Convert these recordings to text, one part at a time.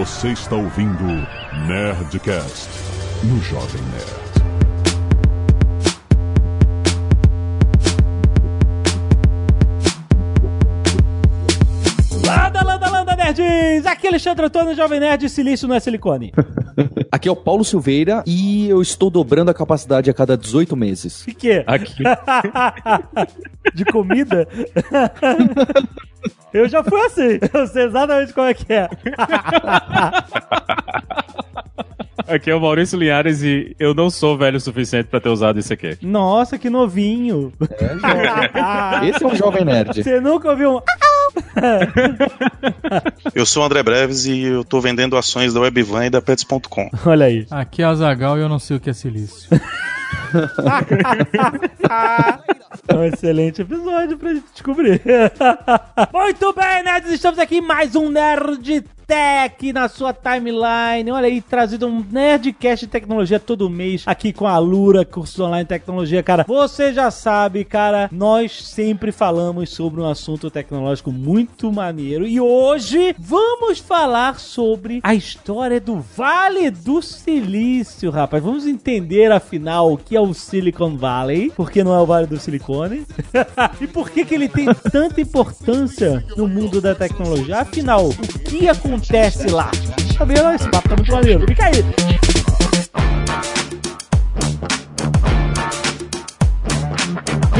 Você está ouvindo Nerdcast no Jovem Nerd. Landa, landa, landa, nerds! Aqui é Alexandre Antônio, Jovem Nerd, silício não é silicone. Aqui é o Paulo Silveira e eu estou dobrando a capacidade a cada 18 meses. De quê? Aqui. De comida? Eu já fui assim. Eu sei exatamente como é que é. Aqui é o Maurício Linhares e eu não sou velho o suficiente pra ter usado isso aqui. Nossa, que novinho. Esse é um Jovem Nerd. Você nunca ouviu um... Eu sou o André Breves e eu tô vendendo ações da Webvan e da Pets.com. Olha aí. Aqui é Azagal e eu não sei o que é silício. É um excelente episódio pra gente descobrir. Muito bem, nerds, estamos aqui em mais um Nerd Tech na sua timeline. Olha aí, trazido um Nerdcast de tecnologia todo mês aqui com a Lura, curso online de tecnologia. Cara, você já sabe, cara, nós sempre falamos sobre um assunto tecnológico muito maneiro. E hoje vamos falar sobre a história do Vale do Silício, rapaz. Vamos entender, afinal, o que é o Silicon Valley, porque não é o Vale do Silicone, e por que, que ele tem tanta importância no mundo da tecnologia. Afinal, o que acontece lá? Tá vendo? Esse papo tá muito maneiro. Fica aí.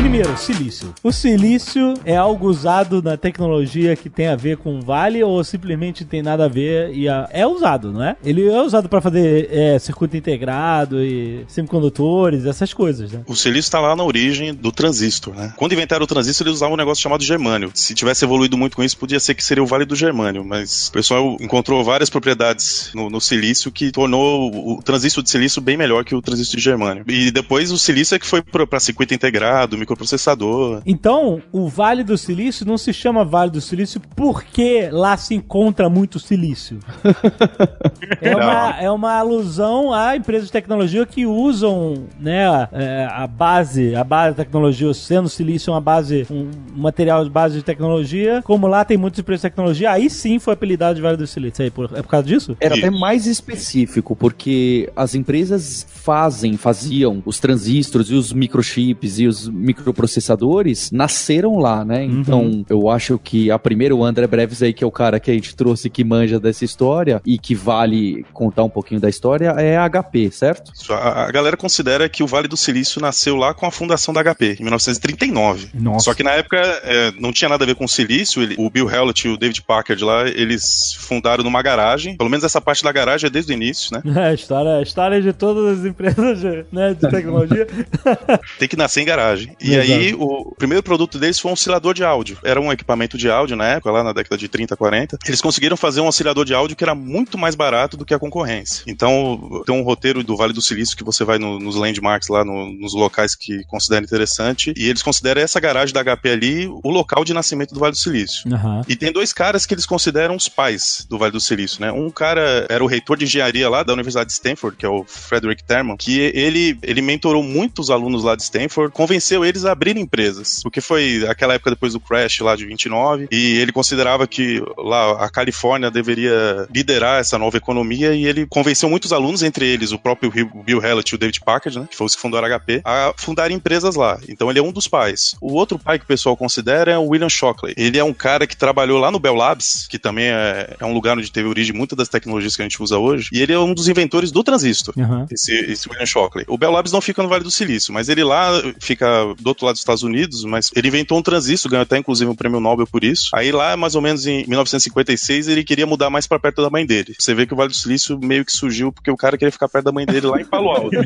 Primeiro, silício. O silício é algo usado na tecnologia que tem a ver com vale ou simplesmente tem nada a ver e a- é usado, não é? Ele é usado para fazer é, circuito integrado e semicondutores, essas coisas, né? O silício está lá na origem do transistor, né? Quando inventaram o transistor, eles usavam um negócio chamado germânio. Se tivesse evoluído muito com isso, podia ser que seria o Vale do Germânio, mas o pessoal encontrou várias propriedades no, no silício que tornou o, o transistor de silício bem melhor que o transistor de germânio. E depois o silício é que foi para circuito integrado, microprocessador. Então, o Vale do Silício não se chama Vale do Silício porque lá se encontra muito silício. é, uma, é uma alusão a empresas de tecnologia que usam né, é, a base, a base da tecnologia, sendo silício uma base, um material de base de tecnologia. Como lá tem muitas empresas de tecnologia, aí sim foi apelidado de Vale do Silício. Aí, por- é por causa disso? Era até mais específico, porque as empresas fazem, faziam os transistores e os microchips e os microprocessadores nasceram lá, né? Então, eu acho que a primeira, o André Breves aí, que é o cara que a gente trouxe que manja dessa história e que vale contar um pouquinho da história, é a HP, certo? A, a galera considera que o Vale do Silício nasceu lá com a fundação da HP, em 1939. Nossa. Só que na época é, não tinha nada a ver com silício. ele- o Bill Hewlett e o David Packard lá, eles fundaram numa garagem. Pelo menos essa parte da garagem é desde o início, né? É a história, a história de todas as empresas de, né, de tecnologia. Tem que nascer em garagem. E Exato. aí, o primeiro produto deles foi um oscilador de áudio. Era um equipamento de áudio na época, lá na década de 30, 40. Eles conseguiram fazer um oscilador de áudio que era muito mais barato do que a concorrência. Então, tem um roteiro do Vale do Silício que você vai no- nos landmarks lá, no- nos locais que considera interessante. E eles consideram essa garagem da HP ali o local de nascimento do Vale do Silício. Aham. E tem dois caras que eles consideram os pais do Vale do Silício, né? Um cara era o reitor de engenharia lá da Universidade de Stanford, que é o Frederick Terman, que ele, ele mentorou muitos alunos lá de Stanford, convenceu eles a abrir empresas. Porque foi aquela época depois do crash lá de 29, e ele considerava que lá a Califórnia deveria liderar essa nova economia, e ele convenceu muitos alunos, entre eles o próprio Bill Hewlett e o David Packard, né? Que foi os que fundaram a HP, a fundar empresas lá. Então ele é um dos pais. O outro pai que o pessoal considera é o William Shockley. Ele é um cara que trabalhou lá no Bell Labs, que também é, é um lugar onde teve origem muitas das tecnologias que a gente usa hoje, e ele é um dos inventores do transistor. Aham. Esse, esse William Shockley. O Bell Labs não fica no Vale do Silício, mas ele lá fica outro lado dos Estados Unidos, mas ele inventou um transistor, ganhou até inclusive um prêmio Nobel por isso. Aí lá, mais ou menos em 1956, ele queria mudar mais pra perto da mãe dele. Você vê que o Vale do Silício meio que surgiu porque o cara queria ficar perto da mãe dele lá em Palo Alto.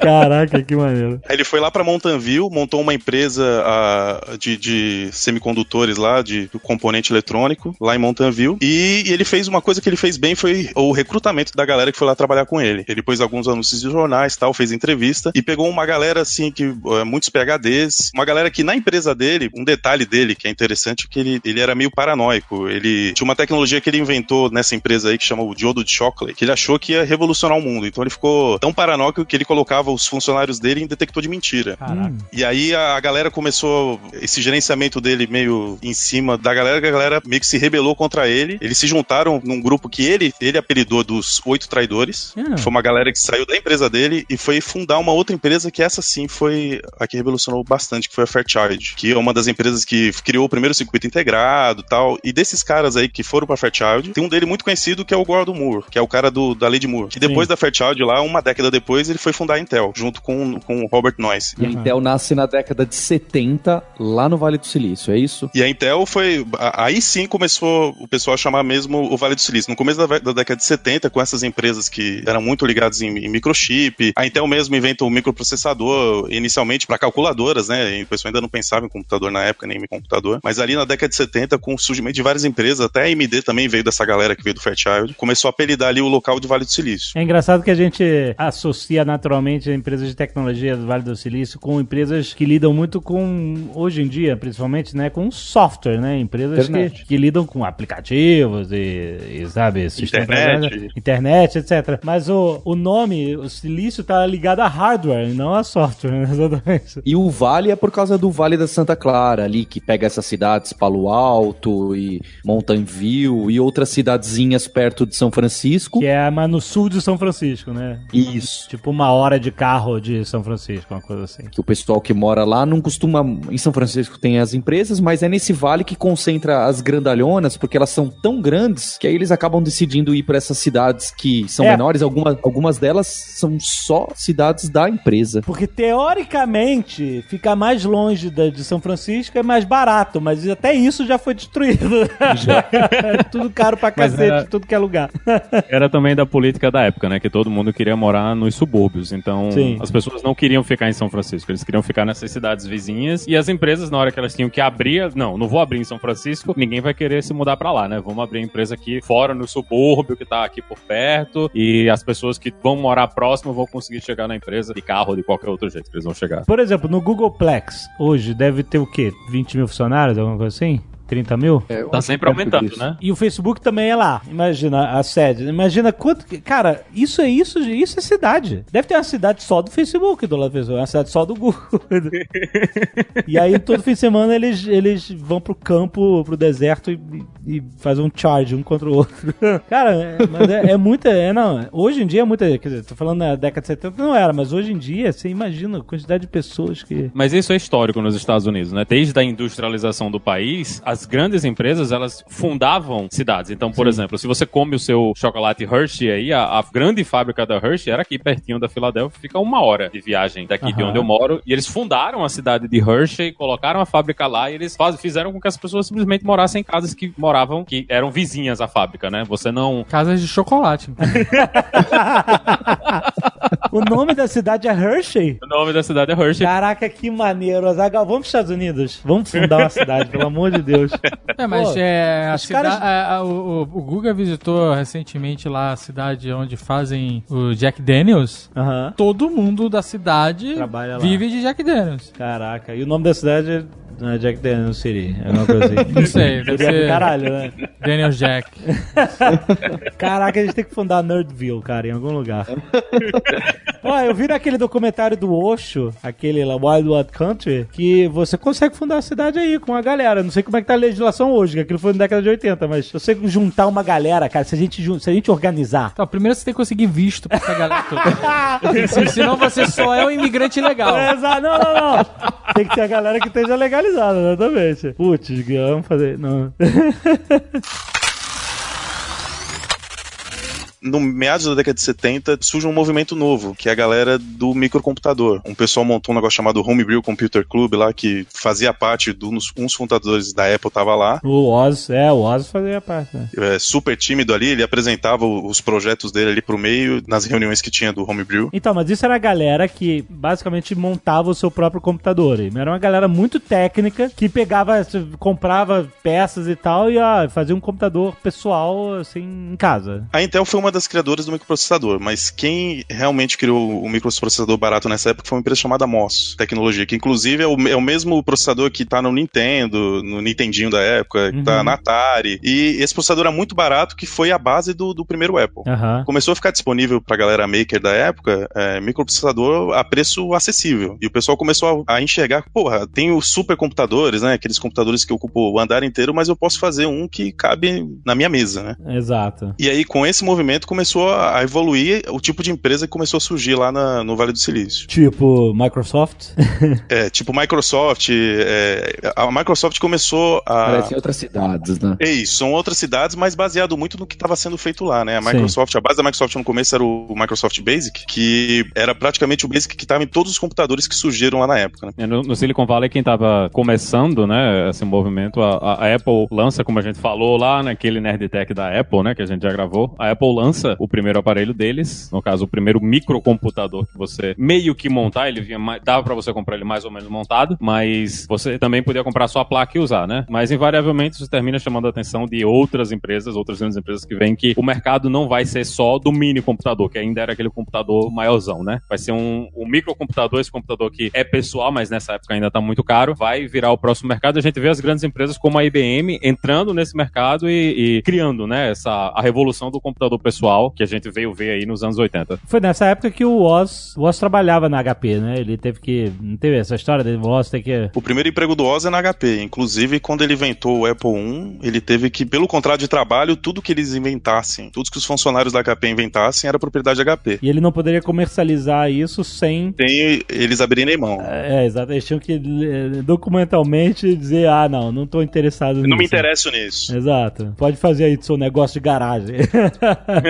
Caraca, que maneiro. Aí ele foi lá pra Mountain View, montou uma empresa de, de semicondutores lá, de componente eletrônico, lá em Mountain View. E, e ele fez uma coisa que ele fez bem, foi o recrutamento da galera que foi lá trabalhar com ele. Ele pôs alguns anúncios de jornais tal, fez entrevista e pegou uma galera assim que eh, muitos PHDs, uma galera que na empresa dele, um detalhe dele que é interessante é que ele, ele era meio paranoico. Ele tinha uma tecnologia que ele inventou nessa empresa aí que chama o diodo de chocolate, que ele achou que ia revolucionar o mundo. Então ele ficou tão paranoico que ele colocava os funcionários dele em detector de mentira. Caraca. E aí a, a galera começou esse gerenciamento dele meio em cima da galera, que a galera meio que se rebelou contra ele. Eles se juntaram num grupo que ele, ele apelidou dos oito traidores. Ah. Foi uma galera que saiu da empresa dele e foi fundar uma outra empresa que essa sim foi a que revolucionou bastante, que foi a Fairchild, que é uma das empresas que criou o primeiro circuito integrado e tal. E desses caras aí que foram pra Fairchild, tem um dele muito conhecido que é o Gordon Moore, que é o cara do, da Lady Moore. Que depois da Fairchild lá, uma década depois, ele foi fundar a Intel, junto com, com o Robert Noyce. E a Intel nasce na década de 70, lá no Vale do Silício, é isso? E a Intel foi. Aí sim começou o pessoal a chamar mesmo o Vale do Silício. No começo da, da década de 70, com essas empresas que eram muito ligadas em, em microchip, a Intel mesmo inventa o microprocessador inicialmente para calculadoras, né? O pessoal ainda não pensava em computador na época, nem em computador. Mas ali na década de 70, com o surgimento de várias empresas, até a AMD também veio dessa galera que veio do Fairchild, começou a apelidar ali o local de Vale do Silício. É engraçado que a gente associa naturalmente empresas de tecnologia do Vale do Silício com empresas que lidam muito com, hoje em dia, principalmente, né, com software, né? Empresas que, que lidam com aplicativos e, e, sabe, Internet. internet, etc. Mas o, o nome, o Silício, tá ligado a hardware e não a software, né? Exatamente. E o Vale é por causa do Vale da Santa Clara, ali que pega essas cidades, Palo Alto e Mountain View e outras cidadezinhas perto de São Francisco. Que é mas no sul de São Francisco, né? Isso. Tipo uma hora de carro de São Francisco, uma coisa assim. Que o pessoal que mora lá não costuma. Em São Francisco tem as empresas, mas é nesse vale que concentra as grandalhonas, porque elas são tão grandes que aí eles acabam decidindo ir para essas cidades que são É. menores. Algumas, algumas delas são só cidades da empresa. Porque teoricamente, ficar mais longe da, de São Francisco é mais barato, mas até isso já foi destruído. é tudo caro pra cacete, era- tudo que é lugar. Era também da política da época, né? Que todo mundo queria morar nos subúrbios. Então, Sim. as pessoas não queriam ficar em São Francisco. Eles queriam ficar nessas cidades vizinhas. E as empresas, na hora que elas tinham que abrir, não, não vou abrir em São Francisco, ninguém vai querer se mudar pra lá, né? Vamos abrir a empresa aqui fora, no subúrbio, que tá aqui por perto. E as pessoas que vão morar próximo vão conseguir chegar na empresa de carro ou de qualquer outro jeito eles vão chegar. Por exemplo, no Googleplex, hoje deve ter o quê? 20 mil funcionários, alguma coisa assim? 30 mil? É, Tá sempre aumentando, disso. né? E o Facebook também é lá. Imagina a sede. Imagina quanto. Cara, isso é isso, isso é cidade. Deve ter uma cidade só do Facebook do lado do Facebook, uma cidade só do Google. e aí, todo fim de semana, eles, eles vão pro campo, pro deserto e, e fazem um charge um contra o outro. Cara, é, mas é, é muita. É, não, hoje em dia é muita. Quer dizer, tô falando na década de 70, não era, mas hoje em dia, você imagina a quantidade de pessoas que. Mas isso é histórico nos Estados Unidos, né? Desde a industrialização do país, as grandes empresas, elas fundavam cidades. Então, por exemplo, se você come o seu chocolate Hershey aí, a, a grande fábrica da Hershey era aqui pertinho da Filadélfia, fica uma hora de viagem daqui de Aham. onde eu moro, e eles fundaram a cidade de Hershey, colocaram a fábrica lá e eles faz- fizeram com que as pessoas simplesmente morassem em casas que moravam, que eram vizinhas à fábrica, né? Você não... Casas de chocolate. o nome da cidade é Hershey? O nome da cidade é Hershey. Caraca, que maneiro. Azaghal, vamos pros Estados Unidos. Vamos fundar uma cidade, pelo amor de Deus. É, mas Pô, é, a os cida- caras- a- a- o, o Guga visitou recentemente lá a cidade onde fazem o Jack Daniels. Aham. Todo mundo da cidade Trabalha lá. vive de Jack Daniels. Caraca, e o nome da cidade não é Jack Daniels City, é uma coisa assim. Não sei, deve do ser caralho, né? Daniels Jack. Caraca, a gente tem que fundar Nerdville, cara, em algum lugar. Ó, eu vi naquele documentário do Osho, aquele lá, Wild Wild Country, que você consegue fundar a cidade aí com a galera. Não sei como é que tá a legislação hoje, que aquilo foi na década de 80, mas você juntar uma galera, cara, se a gente, se a gente organizar. Então, primeiro você tem que conseguir visto pra essa galera toda. Se- Senão você só é um imigrante legal. Exato, não, não, não. Tem que ter a galera que esteja legalizada, exatamente. Putz, vamos fazer. Não. no meados da década de 70, surge um movimento novo, que é a galera do microcomputador. Um pessoal montou um negócio chamado Homebrew Computer Club lá, que fazia parte dos uns fundadores da Apple tava lá. O Oz, é, o Oz fazia parte, né? É, super tímido ali, ele apresentava os projetos dele ali pro meio, nas reuniões que tinha do Homebrew. Então, mas isso era a galera que basicamente montava o seu próprio computador. Era uma galera muito técnica que pegava, comprava peças e tal e ó, fazia um computador pessoal assim em casa. A Intel foi uma uma das criadoras do microprocessador, mas quem realmente criou o microprocessador barato nessa época foi uma empresa chamada MOS Tecnologia, que inclusive é o, é o mesmo processador que tá no Nintendo, no Nintendinho da época, que tá Uhum. na Atari. E esse processador era muito barato, que foi a base do, do primeiro Apple. Aham. Começou a ficar disponível pra galera maker da época, é, microprocessador a preço acessível. E o pessoal começou a, a enxergar, porra, tem os supercomputadores, né? Aqueles computadores que ocupam o andar inteiro, mas eu posso fazer um que cabe na minha mesa, né? Exato. E aí, com esse movimento, começou a evoluir o tipo de empresa que começou a surgir lá na- no Vale do Silício. Tipo, Microsoft. É, tipo Microsoft, é, a Microsoft começou a... Parece em outras cidades, né? É isso, são outras cidades, mas baseado muito no que estava sendo feito lá, né? A Sim. Microsoft, a base da Microsoft no começo era o Microsoft Basic, que era praticamente o Basic que estava em todos os computadores que surgiram lá na época, né? É, No, no Silicon Valley, quem tava começando, né, esse movimento, a, a- a Apple lança, como a gente falou lá naquele Nerd Tech da Apple, né, que a gente já gravou, a Apple lança o primeiro aparelho deles, no caso, o primeiro microcomputador que você meio que montar, ele vinha dava pra você comprar ele mais ou menos montado, mas você também podia comprar só a placa e usar, né? Mas invariavelmente isso termina chamando a atenção de outras empresas, outras grandes empresas que veem que o mercado não vai ser só do mini computador, que ainda era aquele computador maiorzão, né? Vai ser um, um microcomputador, esse computador que é pessoal, mas nessa época ainda tá muito caro, vai virar o próximo mercado. A gente vê as grandes empresas como a IBM entrando nesse mercado e, e criando, né, essa a revolução do computador pessoal que a gente veio ver aí nos anos 80. Foi nessa época que o Oz, o Oz trabalhava na HP, né? Ele teve que. Não teve essa história dele, o Oz ter que. O primeiro emprego do Oz é na HP. Inclusive, quando ele inventou o Apple I, ele teve que, pelo contrato de trabalho, tudo que eles inventassem, tudo que os funcionários da HP inventassem era propriedade da HP. E ele não poderia comercializar isso sem. Tem eles abrirem mão. É, exato. Eles tinham que eh, documentalmente dizer: ah, não, não tô interessado nisso. Não me interesso nisso. Exato. Pode fazer aí do seu negócio de garagem.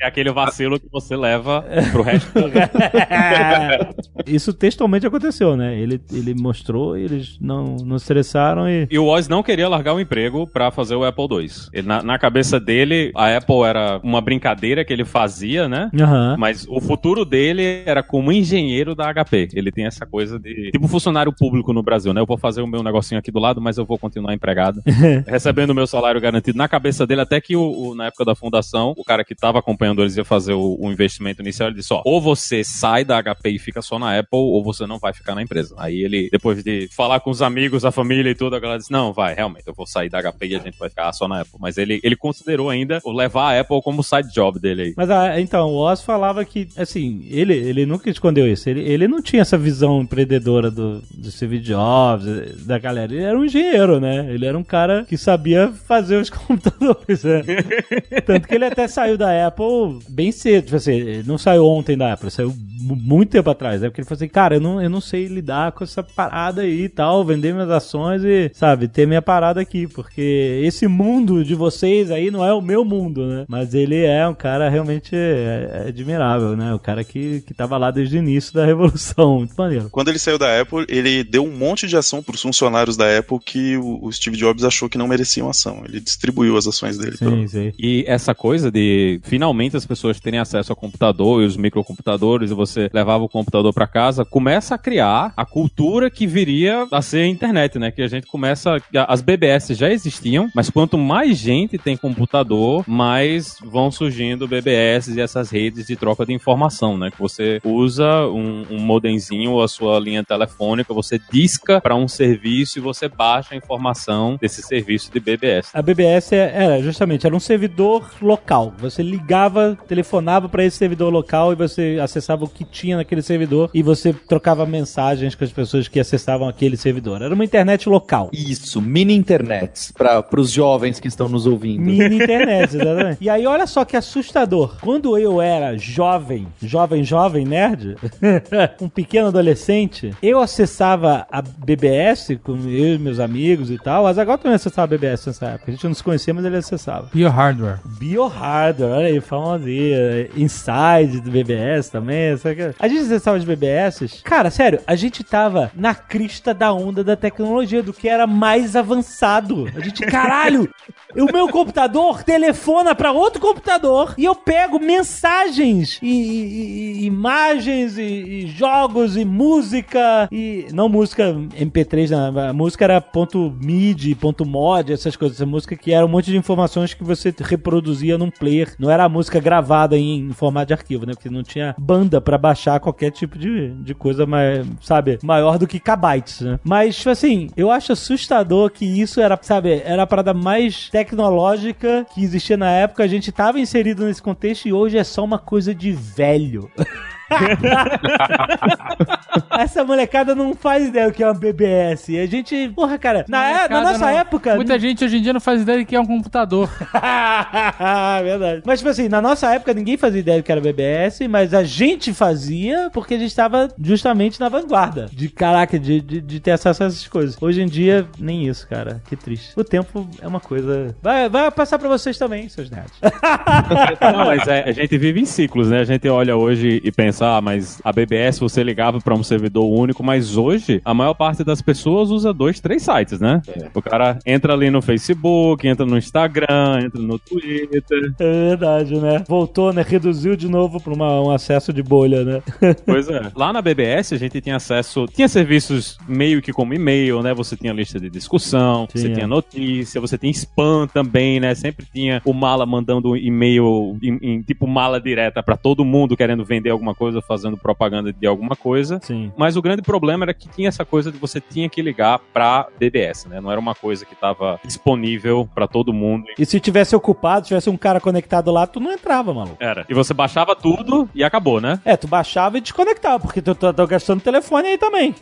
É aquele vacilo que você leva pro resto da Isso textualmente aconteceu, né? Ele, ele mostrou, eles não, não se interessaram e. E o Oz não queria largar o emprego pra fazer o Apple II. Ele, na, na cabeça dele, a Apple era uma brincadeira que ele fazia, né? Aham. Mas o futuro dele era como engenheiro da HP. Ele tem essa coisa de. Tipo funcionário público no Brasil, né? Eu vou fazer o meu negocinho aqui do lado, mas eu vou continuar empregado. recebendo o meu salário garantido. Na cabeça dele, até que o, o- na época da fundação, o cara que tava acompanhando eles ia fazer o, o investimento inicial, ele disse: ó, ou você sai da HP e fica só na Apple, ou você não vai ficar na empresa. Aí ele, depois de falar com os amigos, a família e tudo, a galera disse: não, vai, realmente, eu vou sair da HP e a gente vai ficar só na Apple. Mas ele, ele considerou ainda levar a Apple como side job dele aí. Mas ah, então, o Oz falava que, assim, ele, ele nunca escondeu isso. Ele, ele não tinha essa visão empreendedora do, do Steve Jobs, da galera. Ele era um engenheiro, né? Ele era um cara que sabia fazer os computadores, né? Tanto que ele até saiu da Apple bem cedo. Tipo assim, ele não saiu ontem da Apple, saiu mu- muito tempo atrás, né? Porque ele falou assim, cara, eu não, eu não sei lidar com essa parada aí e tal, vender minhas ações e, sabe, ter minha parada aqui, porque esse mundo de vocês aí não é o meu mundo, né? Mas ele é um cara realmente é, é admirável, né? O cara que, que tava lá desde o início da revolução, muito maneiro. Quando ele saiu da Apple, ele deu um monte de ação para os funcionários da Apple que o, o Steve Jobs achou que não mereciam ação. Ele distribuiu as ações dele. pra- Sim, sim. E essa coisa de finalmente as pessoas terem acesso ao computador e os microcomputadores e você levava o computador para casa, começa a criar a cultura que viria a ser a internet, né? Que a gente começa. As BBS já existiam, mas quanto mais gente tem computador, mais vão surgindo BBS e essas redes de troca de informação, né? Que você usa um, um modemzinho ou a sua linha telefônica, você disca para um serviço e você baixa a informação desse serviço de BBS. A BBS é- era justamente era um servidor local. Você ligava, telefonava para esse servidor local e você acessava o que tinha naquele servidor e você trocava mensagens com as pessoas que acessavam aquele servidor. Era uma internet local. Isso, mini internets, para os jovens que estão nos ouvindo. Mini internet, exatamente. E aí, olha só que assustador. Quando eu era jovem, jovem, jovem, nerd, um pequeno adolescente, eu acessava a BBS com eu e meus amigos e tal. Mas agora também acessava a BBS nessa época. A gente não se conhecia, mas ele acessava. Biohardware. Biohardware, olha aí, famoso aí. Inside do BBS também. sabe A gente acessava de BBS. Cara, sério, a gente tava na crista da onda da tecnologia, do que era mais avançado. A gente, caralho, o meu computador telefona pra outro computador e eu pego mensagens e, e- e imagens e, e jogos e música e não música MP3, não, a música era ponto .mid, ponto .mod, essas coisas, essa música que era um monte de informações que você reproduzia num player, não era a música música gravada em, em formato de arquivo, né? Porque não tinha banda pra baixar qualquer tipo de, de coisa, mais, sabe, maior do que kbytes, né? Mas, tipo assim, eu acho assustador que isso era, sabe, era a parada mais tecnológica que existia na época. A gente tava inserido nesse contexto e hoje é só uma coisa de velho. Essa molecada não faz ideia do que é uma BBS. A gente, porra, cara, na, é- na nossa não. época. Muita gente hoje em dia não faz ideia do que é um computador. Verdade. Mas, tipo assim, na nossa época ninguém fazia ideia do que era BBS, mas a gente fazia porque a gente tava justamente na vanguarda. De caraca, de, de, de ter acesso a essas coisas. Hoje em dia, nem isso, cara. Que triste. O tempo é uma coisa. Vai, vai passar pra vocês também, seus nerds. Não, mas é, a gente vive em ciclos, né? A gente olha hoje e pensa, ah, mas a BBS você ligava pra um servidor único, mas hoje a maior parte das pessoas usa dois, três sites, né? O cara entra ali no Facebook, entra no Instagram, entra no Twitter. É verdade, né? Voltou, né? Reduziu de novo pra uma, um acesso de bolha, né? Pois é. Lá na BBS a gente tinha acesso, tinha serviços meio que como e-mail, né? Você tinha lista de discussão, você Tinha. tinha notícia, você tinha spam também, né? Sempre tinha o mala mandando e-mail em, em tipo mala direta pra todo mundo querendo vender alguma coisa, fazendo propaganda de alguma coisa. Sim. Mas o grande problema era que tinha essa coisa de você tinha que ligar pra BBS, né? Não era uma coisa que tava disponível pra todo mundo. E se tivesse ocupado, tivesse um cara conectado lá, tu não entrava, maluco. Era. E você baixava tudo e acabou, né? É, tu baixava e desconectava, porque tu tá gastando telefone aí também.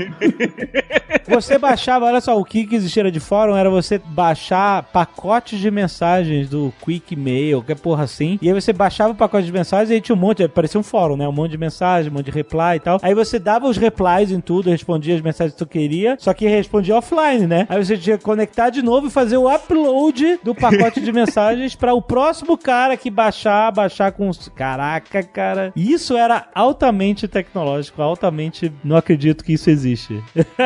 você baixava, olha só, o que, que existia de fórum era você baixar pacotes de mensagens do Quick Mail, qualquer porra assim. E aí você baixava o pacote de mensagens e aí tinha um monte, parecia um fórum, né? Um monte de mensagem, um monte de reply e tal. Aí você dava os replies em tudo, respondia as mensagens que tu queria, só que respondia offline, né? Aí você tinha que conectar de novo e fazer o upload do pacote de mensagens para o próximo cara que baixar, baixar com. os- Caraca, cara. Isso era altamente tecnológico, altamente. Não acredito que isso existe.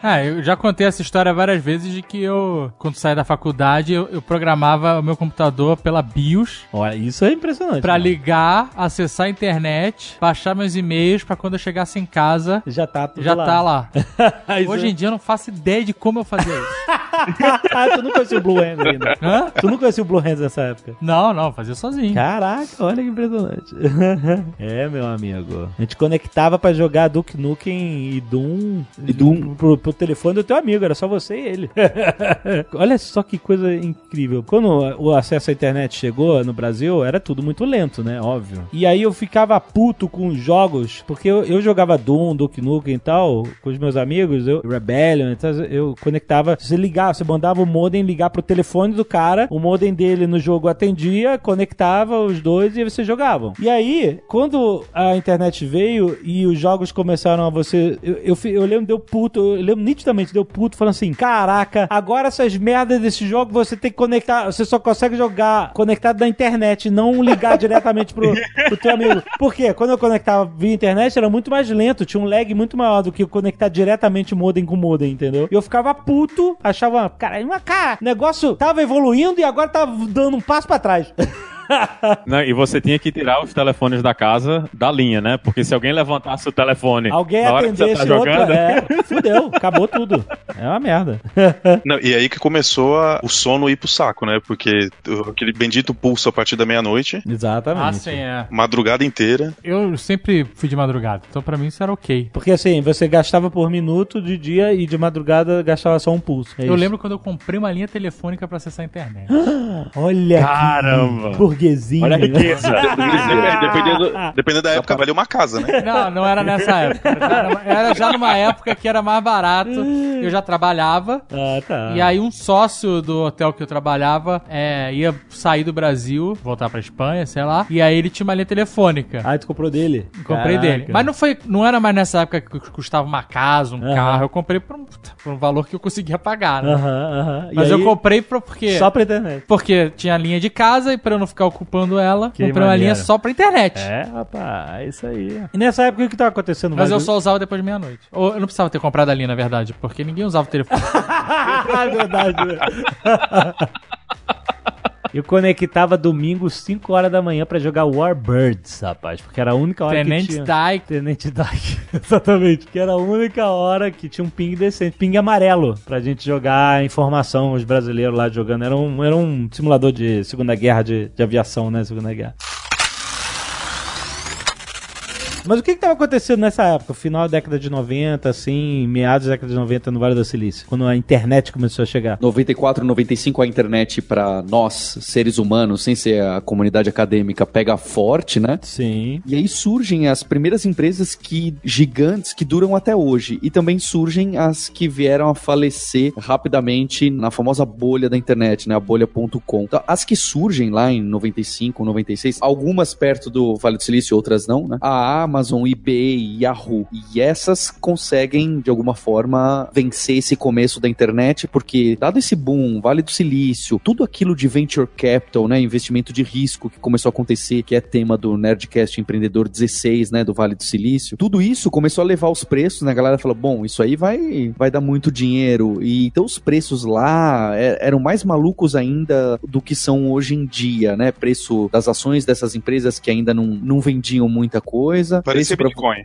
Ah, eu já contei essa história várias vezes de que eu, quando saí da faculdade, eu, eu programava o meu computador pela BIOS Olha, isso é impressionante. pra mano. ligar, acessar a internet, baixar meus e-mails pra quando eu chegasse em casa Já tá tudo já lá. tá lá. Hoje em dia eu não faço ideia de como eu fazia isso. ah, tu não conhecia o Blue Hands ainda. Hã? Tu não conhecia o Blue Hands nessa época. Não, não, fazia sozinho. Caraca, olha que impressionante. é, meu amigo. A gente conectava pra jogar Duke Nukem e Doom, E Doom. Pro, pro telefone do teu amigo, era só você e ele. olha só que coisa incrível. Quando o acesso à internet chegou no Brasil, era tudo muito lento, né? Óbvio. E aí eu ficava puto com os jogos, porque eu, eu jogava Doom, Duke Nukem e tal, com os meus amigos, eu, Rebellion, então eu conectava, você ligava, você mandava o modem ligar pro telefone do cara, o modem dele no jogo atendia, conectava os dois e vocês jogavam. E aí, quando a internet veio e os jogos começaram a você, eu, eu, eu lembro deu puto, eu lembro nitidamente deu puto falando assim, caraca, agora essas merdas desse jogo você tem que conectar, você só consegue jogar conectado na internet, não ligar diretamente pro, pro teu amigo. Por quê? Quando eu conectava via internet era muito mais lento, tinha um lag muito maior do que conectar diretamente modem com modem, entendeu? E eu ficava puto, achava, cara, uma cara, o negócio tava evoluindo e agora tava dando um passo pra trás. Não, e você tinha que tirar os telefones da casa da linha, né? Porque se alguém levantasse o telefone Alguém na hora que você atendesse tá outro, jogando, é, fudeu, acabou tudo. É uma merda. Não, e aí que começou a- o sono ir pro saco, né? Porque aquele bendito pulso a partir da meia-noite, Exatamente. Ah, sim, é. madrugada inteira. Eu sempre fui de madrugada, então pra mim isso era ok. Porque assim, você gastava por minuto de dia e de madrugada gastava só um pulso. É eu isso. lembro quando eu comprei uma linha telefônica pra acessar a internet. Olha Caramba. que burguesinho. Olha a riqueza. Dependendo, dependendo da época, valia uma casa, né? Não, não era nessa época. Era, era já numa época que era mais barato. Eu já trabalhava. Ah, tá. E aí um sócio do hotel que eu trabalhava é, ia sair do Brasil, voltar pra Espanha, sei lá. E aí ele tinha uma linha telefônica. Ah, tu comprou dele? Comprei Caraca. dele. Mas não foi, não era mais nessa época que custava uma casa, um carro. Eu comprei por um, por um valor que eu conseguia pagar, né? Aham, aham. E Mas aí, eu comprei pra, porque Só pra internet. porque tinha a linha de casa e pra eu não ficar ocupando ela, Que comprei uma maneiro. linha só pra internet. É, rapaz, é isso aí. E nessa época o que tava acontecendo? Mas eu só usava depois de meia-noite. Ou eu não precisava ter comprado a linha, na verdade, porque ninguém usava o telefone. ah, verdade. Eu conectava domingo 5 horas da manhã pra jogar Warbirds, rapaz, porque era a única hora Tenente que tinha... Dyke. Tenente Dyke, exatamente. Que era a única hora que tinha um ping decente, ping amarelo, pra gente jogar informação, os brasileiros lá jogando. Era um, era um simulador de Segunda Guerra, de, de aviação, né? Segunda Guerra. Mas o que que tava acontecendo nessa época? Final da década de 90, assim, meados da década de 90 no Vale do Silício? Quando a internet começou a chegar. 94, 95 a internet para nós, seres humanos, sem ser a comunidade acadêmica, pega forte, né? Sim. E aí surgem as primeiras empresas que gigantes que duram até hoje e também surgem as que vieram a falecer rapidamente na famosa bolha da internet, né, a bolha.com. Então, as que surgem lá em 95, 96, algumas perto do Vale do Silício, outras não, né? A Amazon, eBay, Yahoo. E essas conseguem de alguma forma vencer esse começo da internet porque dado esse boom, Vale do Silício, tudo aquilo de venture capital, né, investimento de risco que começou a acontecer, que é tema do Nerdcast Empreendedor 16, né, do Vale do Silício. Tudo isso começou a levar os preços, né? A galera falou: "Bom, isso aí vai vai dar muito dinheiro". E então os preços lá é- eram mais malucos ainda do que são hoje em dia, né? Preço das ações dessas empresas que ainda não, não vendiam muita coisa. Parecia pra- Bitcoin.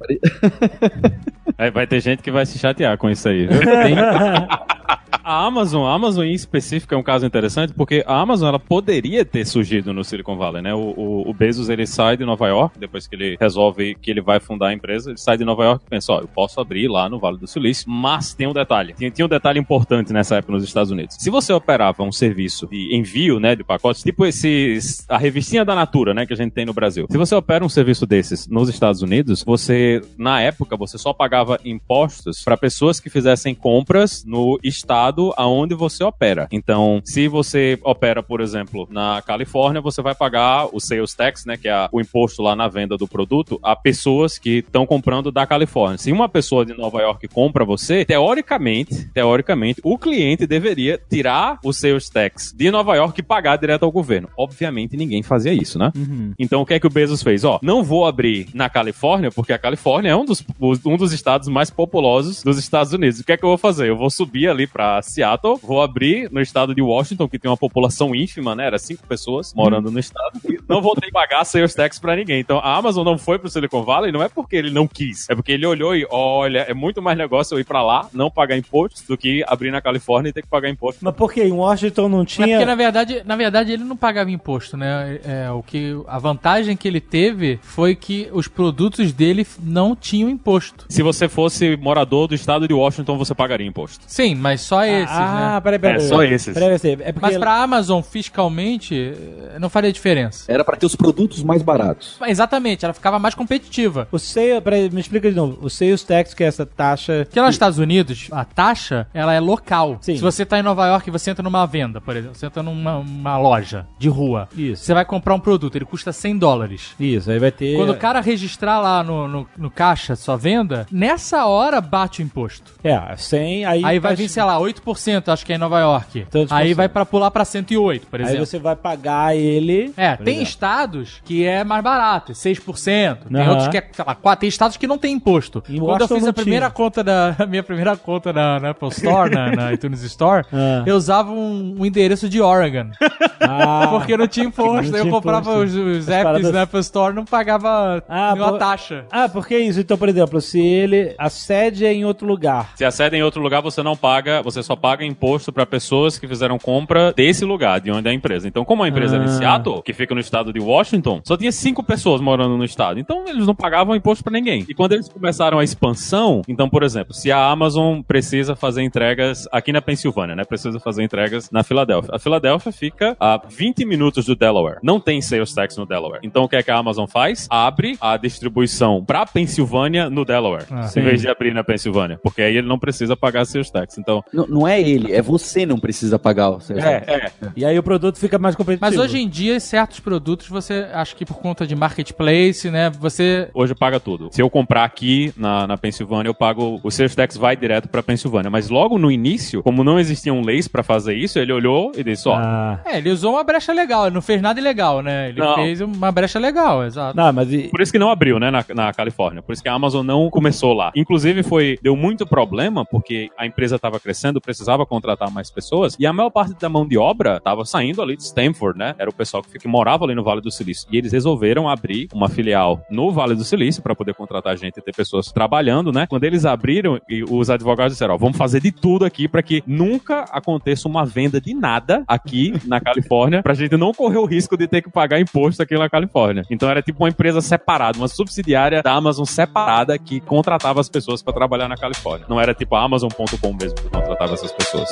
Aí vai ter gente que vai se chatear com isso aí. Tem- A Amazon, a Amazon em específico é um caso interessante porque a Amazon ela poderia ter surgido no Silicon Valley, né? O, o- o Bezos ele sai de Nova York depois que ele resolve que ele vai fundar a empresa, ele sai de Nova York e pensa, ó, eu posso abrir lá no Vale do Silício, mas tem um detalhe, tinha, tinha um detalhe importante nessa época nos Estados Unidos. Se você operava um serviço de envio, né, de pacotes, tipo esses a revistinha da Natura, né, que a gente tem no Brasil. Se você opera um serviço desses nos Estados Unidos, você na época você só pagava impostos para pessoas que fizessem compras no estado aonde você opera. Então, se você opera, por exemplo, na Califórnia, você vai pagar o sales tax, né, que é o imposto lá na venda do produto, a pessoas que estão comprando da Califórnia. Se uma pessoa de Nova York compra você, teoricamente, teoricamente, o cliente deveria tirar o sales tax de Nova York e pagar direto ao governo. Obviamente, ninguém fazia isso, né? Então, o que é que o Bezos fez? Ó, não vou abrir na Califórnia, porque a Califórnia é um dos, um dos estados mais populosos dos Estados Unidos. O que é que eu vou fazer? Eu vou subir ali pra Seattle, vou abrir no estado de Washington, que tem uma população ínfima, né? Era cinco pessoas morando no estado. Não vou ter que pagar sales tax pra ninguém. Então, a Amazon não foi pro Silicon Valley, não é porque ele não quis. É porque ele olhou e, olha, é muito mais negócio eu ir pra lá, não pagar imposto, do que abrir na Califórnia e ter que pagar imposto. Mas por quê? Em Washington não Mas tinha. porque, na verdade, na verdade, ele não pagava imposto, né? É, o que, a vantagem que ele teve foi que os produtos dele não tinham imposto. Se você fosse morador do estado de Washington, você pagaria imposto. Sim, mas só esses, ah, né? peraí, peraí. É, só esses. Peraí, peraí, É porque Mas pra Amazon, fiscalmente, não faria diferença. Era para ter os produtos mais baratos. Exatamente, ela ficava mais competitiva. o sale, peraí, me explica de novo. O sales tax, que é essa taxa. Porque lá nos Estados Unidos, a taxa, ela é local. Sim. Se você tá em Nova York e você entra numa venda, por exemplo, você entra numa uma loja de rua, Isso. você vai comprar um produto, ele custa 100 dólares. Isso, aí vai ter. Quando o cara registrar lá no, no, no caixa sua venda, nessa hora bate o imposto. É, 100, aí. Aí vai vir, sei lá, 8%, acho que é em Nova York. Tantos por Aí vai pra pular pra 108, por Aí exemplo. você vai pagar ele. É, por tem exemplo. estados que é mais barato, é 6%. Tem Aham. outros que é, sei lá, 4, tem estados que não tem imposto. Em Quando eu Washington fiz não a primeira tinha. conta da a minha primeira conta na, na Apple Store, na, na iTunes Store, Ah. eu usava um, um endereço de Oregon. Ah, Porque não tinha imposto. Não Aí eu tinha comprava imposto. os, os apps paradas- na Apple Store não pagava Ah, nenhuma pô- taxa. Ah, porque isso? Então, por exemplo, se ele. A sede é em outro lugar. Se a sede é em outro lugar, você não paga, você só paga imposto para pessoas que fizeram compra desse lugar, de onde é a empresa. Então, como a empresa era em Ah. Seattle, que fica no estado de Washington, só tinha cinco pessoas morando no estado. Então, eles não pagavam imposto para ninguém. E quando eles começaram a expansão, então, por exemplo, se a Amazon precisa fazer entregas aqui na Pensilvânia, né? Precisa fazer entregas na Filadélfia. A Filadélfia fica a 20 minutos do Delaware. Não tem sales tax no Delaware. Então, o que é que a Amazon faz? Abre a distribuição para Pensilvânia no Delaware, Ah. em vez de abrir na Pensilvânia, porque aí ele não precisa pagar seus taxas. Então, Não, não é ele, é você não precisa pagar o seu é, é. E aí o produto fica mais competitivo. Mas hoje em dia, certos produtos, você acho que por conta de marketplace, né? Você. Hoje paga tudo. Se eu comprar aqui na, na Pensilvânia, eu pago. O sales tax vai direto pra Pensilvânia. Mas logo no início, como não existiam leis pra fazer isso, ele olhou e disse: ó, Ah. É, ele usou uma brecha legal, ele não fez nada ilegal, né? Ele Não. fez uma brecha legal, exato. Não, mas. e- Por isso que não abriu, né, na, na Califórnia. Por isso que a Amazon não começou lá. Inclusive, foi deu muito problema, porque a empresa estava crescendo precisava contratar mais pessoas, e a maior parte da mão de obra estava saindo ali de Stanford, né? Era o pessoal que, que morava ali no Vale do Silício. E eles resolveram abrir uma filial no Vale do Silício para poder contratar gente e ter pessoas trabalhando, né? Quando eles abriram, os advogados disseram: ó, vamos fazer de tudo aqui para que nunca aconteça uma venda de nada aqui na Califórnia, pra gente não correr o risco de ter que pagar imposto aqui na Califórnia. Então era tipo uma empresa separada, uma subsidiária da Amazon separada que contratava as pessoas para trabalhar na Califórnia. Não era tipo a Amazon.com mesmo que contratava essas pessoas.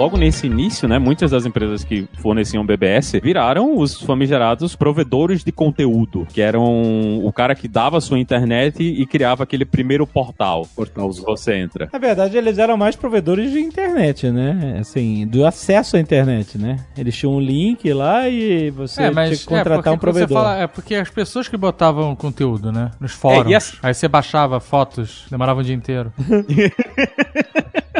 Logo nesse início, né, muitas das empresas que forneciam BBS viraram os famigerados provedores de conteúdo, que eram o cara que dava a sua internet e criava aquele primeiro portal. Portal que você entra. Na verdade, eles eram mais provedores de internet, né? Assim, do acesso à internet, né? Eles tinham um link lá e você É, mas tinha que contratar é, um provedor. fala- é porque as pessoas que botavam conteúdo, né? Nos fóruns. É, as- Aí você baixava fotos, demorava um dia inteiro.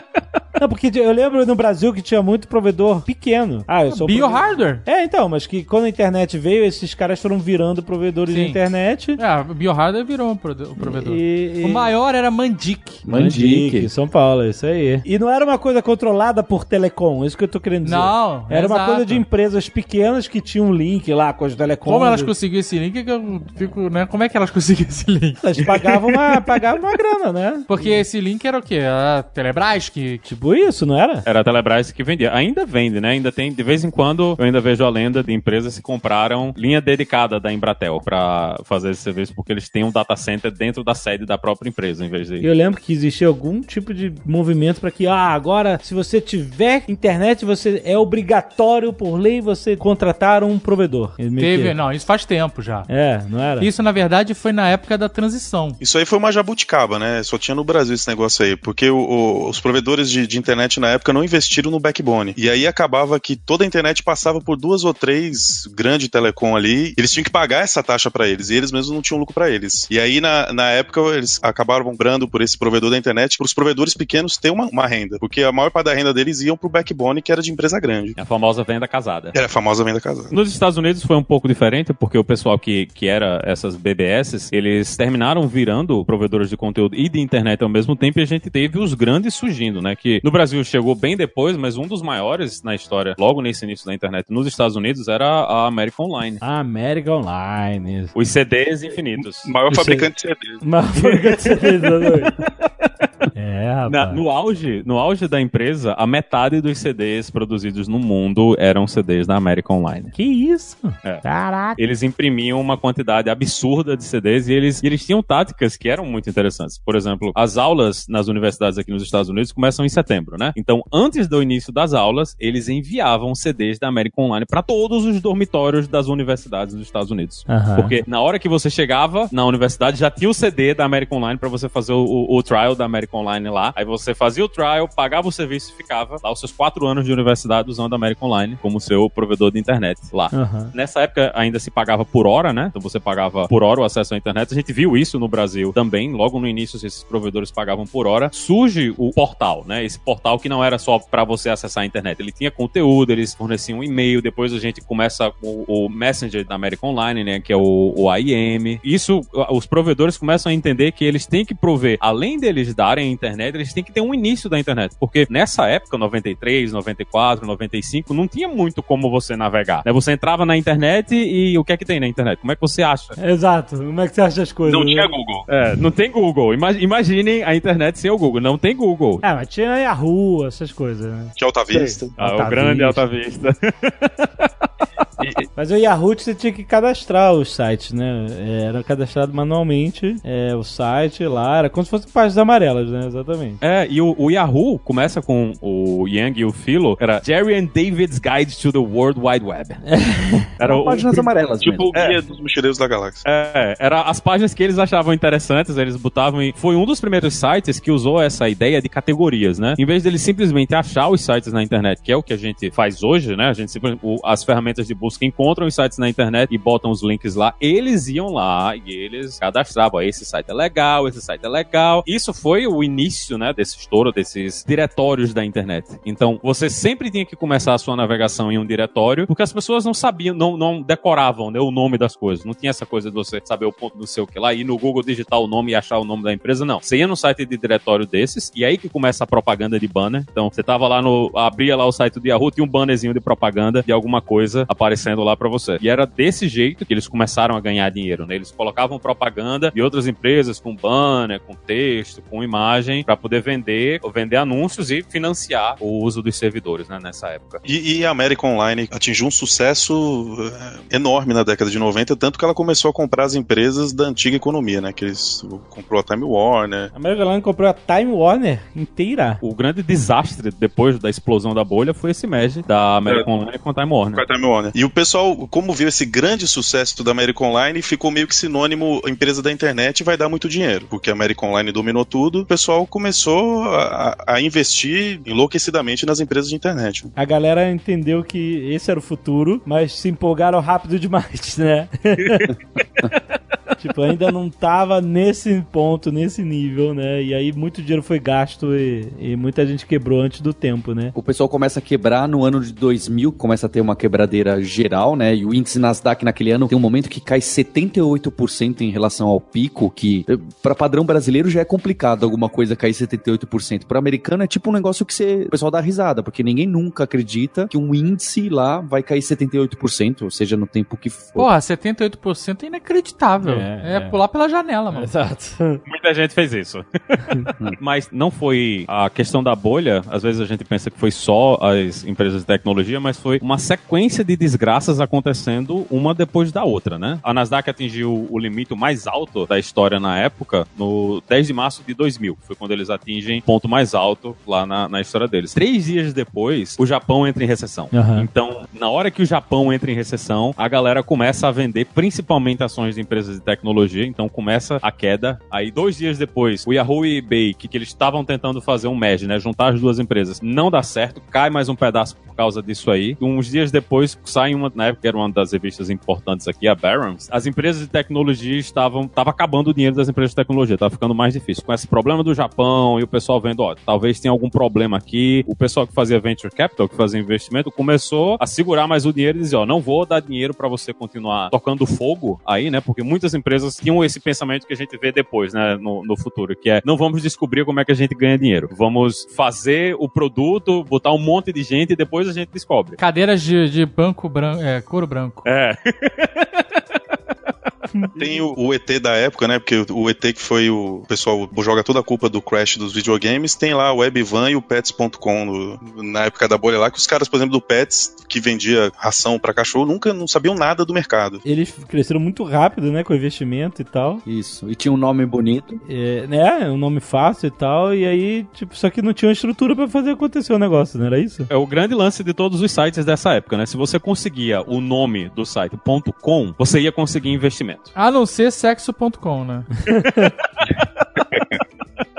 Não, porque eu lembro no Brasil que tinha muito provedor pequeno. Ah, eu sou um provedor- Biohardware. É, então, mas que quando a internet veio, esses caras foram virando provedores de Sim. internet. É, a Biohardware virou um provedor. E, O maior era Mandic. Mandic, São Paulo, isso aí. E não era uma coisa controlada por telecom, isso que eu tô querendo dizer. Não, Era uma exato. coisa de empresas pequenas que tinham um link lá com as telecoms. Como elas conseguiram esse link? Que eu fico, né? Como é que elas conseguiram esse link? Elas pagavam uma, pagavam uma grana, né? Porque esse link era o quê? A Telebrás que. Tipo isso, não era? Era a Telebrás que vendia. Ainda vende, né? Ainda tem, de vez em quando, eu ainda vejo a lenda de empresas que compraram linha dedicada da Embratel pra fazer esse serviço, porque eles têm um data center dentro da sede da própria empresa, em vez E de. eu lembro que existia algum tipo de movimento pra que, ah, agora, se você tiver internet, você é obrigatório por lei você contratar um provedor. Teve. Não, isso faz tempo já. É, não era? Isso, na verdade, foi na época da transição. Isso aí foi uma jabuticaba, né? Só tinha no Brasil esse negócio aí. Porque o- o- os provedores de, de internet na época não investiram no backbone. E aí acabava que toda a internet passava por duas ou três grandes telecom ali. Eles tinham que pagar essa taxa pra eles. E eles mesmos não tinham lucro pra eles. E aí, na, na época, eles acabaram comprando por esse provedor da internet para os provedores pequenos ter uma, uma renda. Porque a maior parte da renda deles iam pro backbone, que era de empresa grande. A famosa venda casada. Era a famosa venda casada. Nos Estados Unidos foi um pouco diferente, porque o pessoal que, que era essas BBS, eles terminaram virando provedores de conteúdo e de internet ao mesmo tempo, e a gente teve os grandes surgindo, né? Que no Brasil chegou bem depois, mas um dos maiores na história, logo nesse início da internet, nos Estados Unidos, era a American Online. Ah, América Online. Os CDs infinitos. O maior fabricante de CDs. O que você fez, exatamente. É, rapaz. Na- no, auge, no auge da empresa, a metade dos CDs produzidos no mundo eram CDs da American Online. Que isso? É. Caraca. Eles imprimiam uma quantidade absurda de CDs e eles, e eles tinham táticas que eram muito interessantes. Por exemplo, as aulas nas universidades aqui nos Estados Unidos começam em setembro, né? Então, antes do início das aulas, eles enviavam CDs da American Online para todos os dormitórios das universidades dos Estados Unidos. Aham. Porque na hora que você chegava na universidade, já tinha o CD da American Online para você fazer o, o- o trial da American Online lá. Aí você fazia o trial, pagava o serviço e ficava lá os seus quatro anos de universidade usando a American Online como seu provedor de internet lá. Aham. Nessa época ainda se pagava por hora, né? Então você pagava por hora o acesso à internet. A gente viu isso no Brasil também. Logo no início, esses provedores pagavam por hora. Surge o portal, né? Esse portal que não era só para você acessar a internet. Ele tinha conteúdo, eles forneciam um e-mail. Depois a gente começa com o Messenger da American Online, né? Que é o, o AIM. Isso, os provedores começam a entender que eles têm que prover, além deles darem a internet, eles têm que ter um início da internet. Porque nessa época, 93, 94, 95, não tinha muito como você navegar. Né? Você entrava na internet e o que é que tem na internet? Como é que você acha? Exato. Como é que você acha as coisas? Não né? tinha Google. É, não tem Google. Ima- Imaginem a internet sem o Google. Não tem Google. Ah, mas tinha Yahoo, essas coisas, né? Que Alta Vista. Ah, Alta o grande Vista. Alta Vista. Mas o Yahoo você tinha que cadastrar os sites, né? É, Era cadastrado manualmente é, o site lá, era como se fossem páginas amarelas, né? Exatamente. É, e o, o Yahoo começa com o Yang e o Philo. Era Jerry and David's Guide to the World Wide Web. Era o, Páginas amarelas Tipo mesmo. o guia dos mochileiros da galáxia. É, era as páginas que eles achavam interessantes, eles botavam em... Foi um dos primeiros sites que usou essa ideia de categorias, né? Em vez deles simplesmente achar os sites na internet, que é o que a gente faz hoje, né? A gente simplesmente... o- As ferramentas de busca encontram encontram os sites na internet e botam os links lá, eles iam lá e eles cadastravam. Esse site é legal, esse site é legal. Isso foi o início, né, desse estouro, desses diretórios da internet. Então, você sempre tinha que começar a sua navegação em um diretório, porque as pessoas não sabiam, não, não decoravam né, o nome das coisas. Não tinha essa coisa de você saber o ponto do seu que lá, ir no Google digitar o nome e achar o nome da empresa, não. Você ia no site de diretório desses, e aí que começa a propaganda de banner. Então, você tava lá no. abria lá o site do Yahoo, tinha um bannerzinho de propaganda de alguma coisa aparecendo lá para você. E era desse jeito que eles começaram a ganhar dinheiro, né? Eles colocavam propaganda de outras empresas com banner, com texto, com imagem, para poder vender, vender anúncios e financiar o uso dos servidores, né, nessa época. E, e a América Online atingiu um sucesso eh, enorme na década de 90, tanto que ela começou a comprar as empresas da antiga economia, né? Que eles comprou a Time Warner. A American Online comprou a Time Warner inteira. O grande desastre depois da explosão da bolha foi esse merge da American Online com a Time Warner. Com a Time Warner. E o pessoal, como viu esse grande sucesso da American Online, ficou meio que sinônimo empresa da internet vai dar muito dinheiro, porque a American Online dominou tudo. O pessoal começou a, a investir enlouquecidamente nas empresas de internet. A galera entendeu que esse era o futuro, mas se empolgaram rápido demais, né? tipo, ainda não tava nesse ponto, nesse nível, né? E aí muito dinheiro foi gasto e, e, muita gente quebrou antes do tempo, né? O pessoal começa a quebrar no ano de 2000, começa a ter uma quebradeira geral, né? E o índice Nasdaq naquele ano tem um momento que cai 78% em relação ao pico, que para padrão brasileiro já é complicado alguma coisa cair 78%. Para americano é tipo um negócio que você, o pessoal dá risada, porque ninguém nunca acredita que um índice lá vai cair 78%, ou seja, no tempo que for. Porra, 78% é inacreditável. É, é, é, pular pela janela, mano. Exato. Muita gente fez isso. Mas não foi a questão da bolha, às vezes a gente pensa que foi só as empresas de tecnologia, mas foi uma sequência de desgraças acontecendo uma depois da outra, né? A Nasdaq atingiu o limite mais alto da história na época, no 10 de março de 2000. Foi quando eles atingem o ponto mais alto lá na, na história deles. Três dias depois, o Japão entra em recessão. Uhum. Então, na hora que o Japão entra em recessão, a galera começa a vender principalmente ações de empresas de tecnologia, então começa a queda. Aí, dois dias depois, o Yahoo e eBay, que, que eles estavam tentando fazer um merge, né? Juntar as duas empresas, não dá certo, cai mais um pedaço por causa disso aí. Uns dias depois, sai uma, na época era uma das revistas importantes aqui, a Barron's, as empresas de tecnologia estavam, tava acabando o dinheiro das empresas de tecnologia, tava ficando mais difícil. Com esse problema do Japão e o pessoal vendo, ó, talvez tenha algum problema aqui, o pessoal que fazia venture capital, que fazia investimento, começou a segurar mais o dinheiro e dizer, ó, não vou dar dinheiro para você continuar tocando fogo aí, né? Porque muitas empresas tinham esse pensamento que a gente vê depois, né, no, no futuro, que é, não vamos descobrir como é que a gente ganha dinheiro. Vamos fazer o produto, botar um monte de gente e depois a gente descobre. Cadeiras de, de banco branco, é, couro branco. É. Tem o, o, ET da época, né? Porque o, ET que foi o, o pessoal joga toda a culpa do crash dos videogames. Tem lá o Webvan e o Pets.com na época da bolha lá, que os caras, por exemplo, do Pets, que vendia ração para cachorro, nunca não sabiam nada do mercado. Eles cresceram muito rápido, né? Com investimento e tal. Isso. E tinha um nome bonito. É, né? Um nome fácil e tal. E aí, tipo, só que não tinha uma estrutura para fazer acontecer o negócio, não era isso? É o grande lance de todos os sites dessa época, né? Se você conseguia o nome do site .com, você ia conseguir investimento. A não ser sexo.com, né?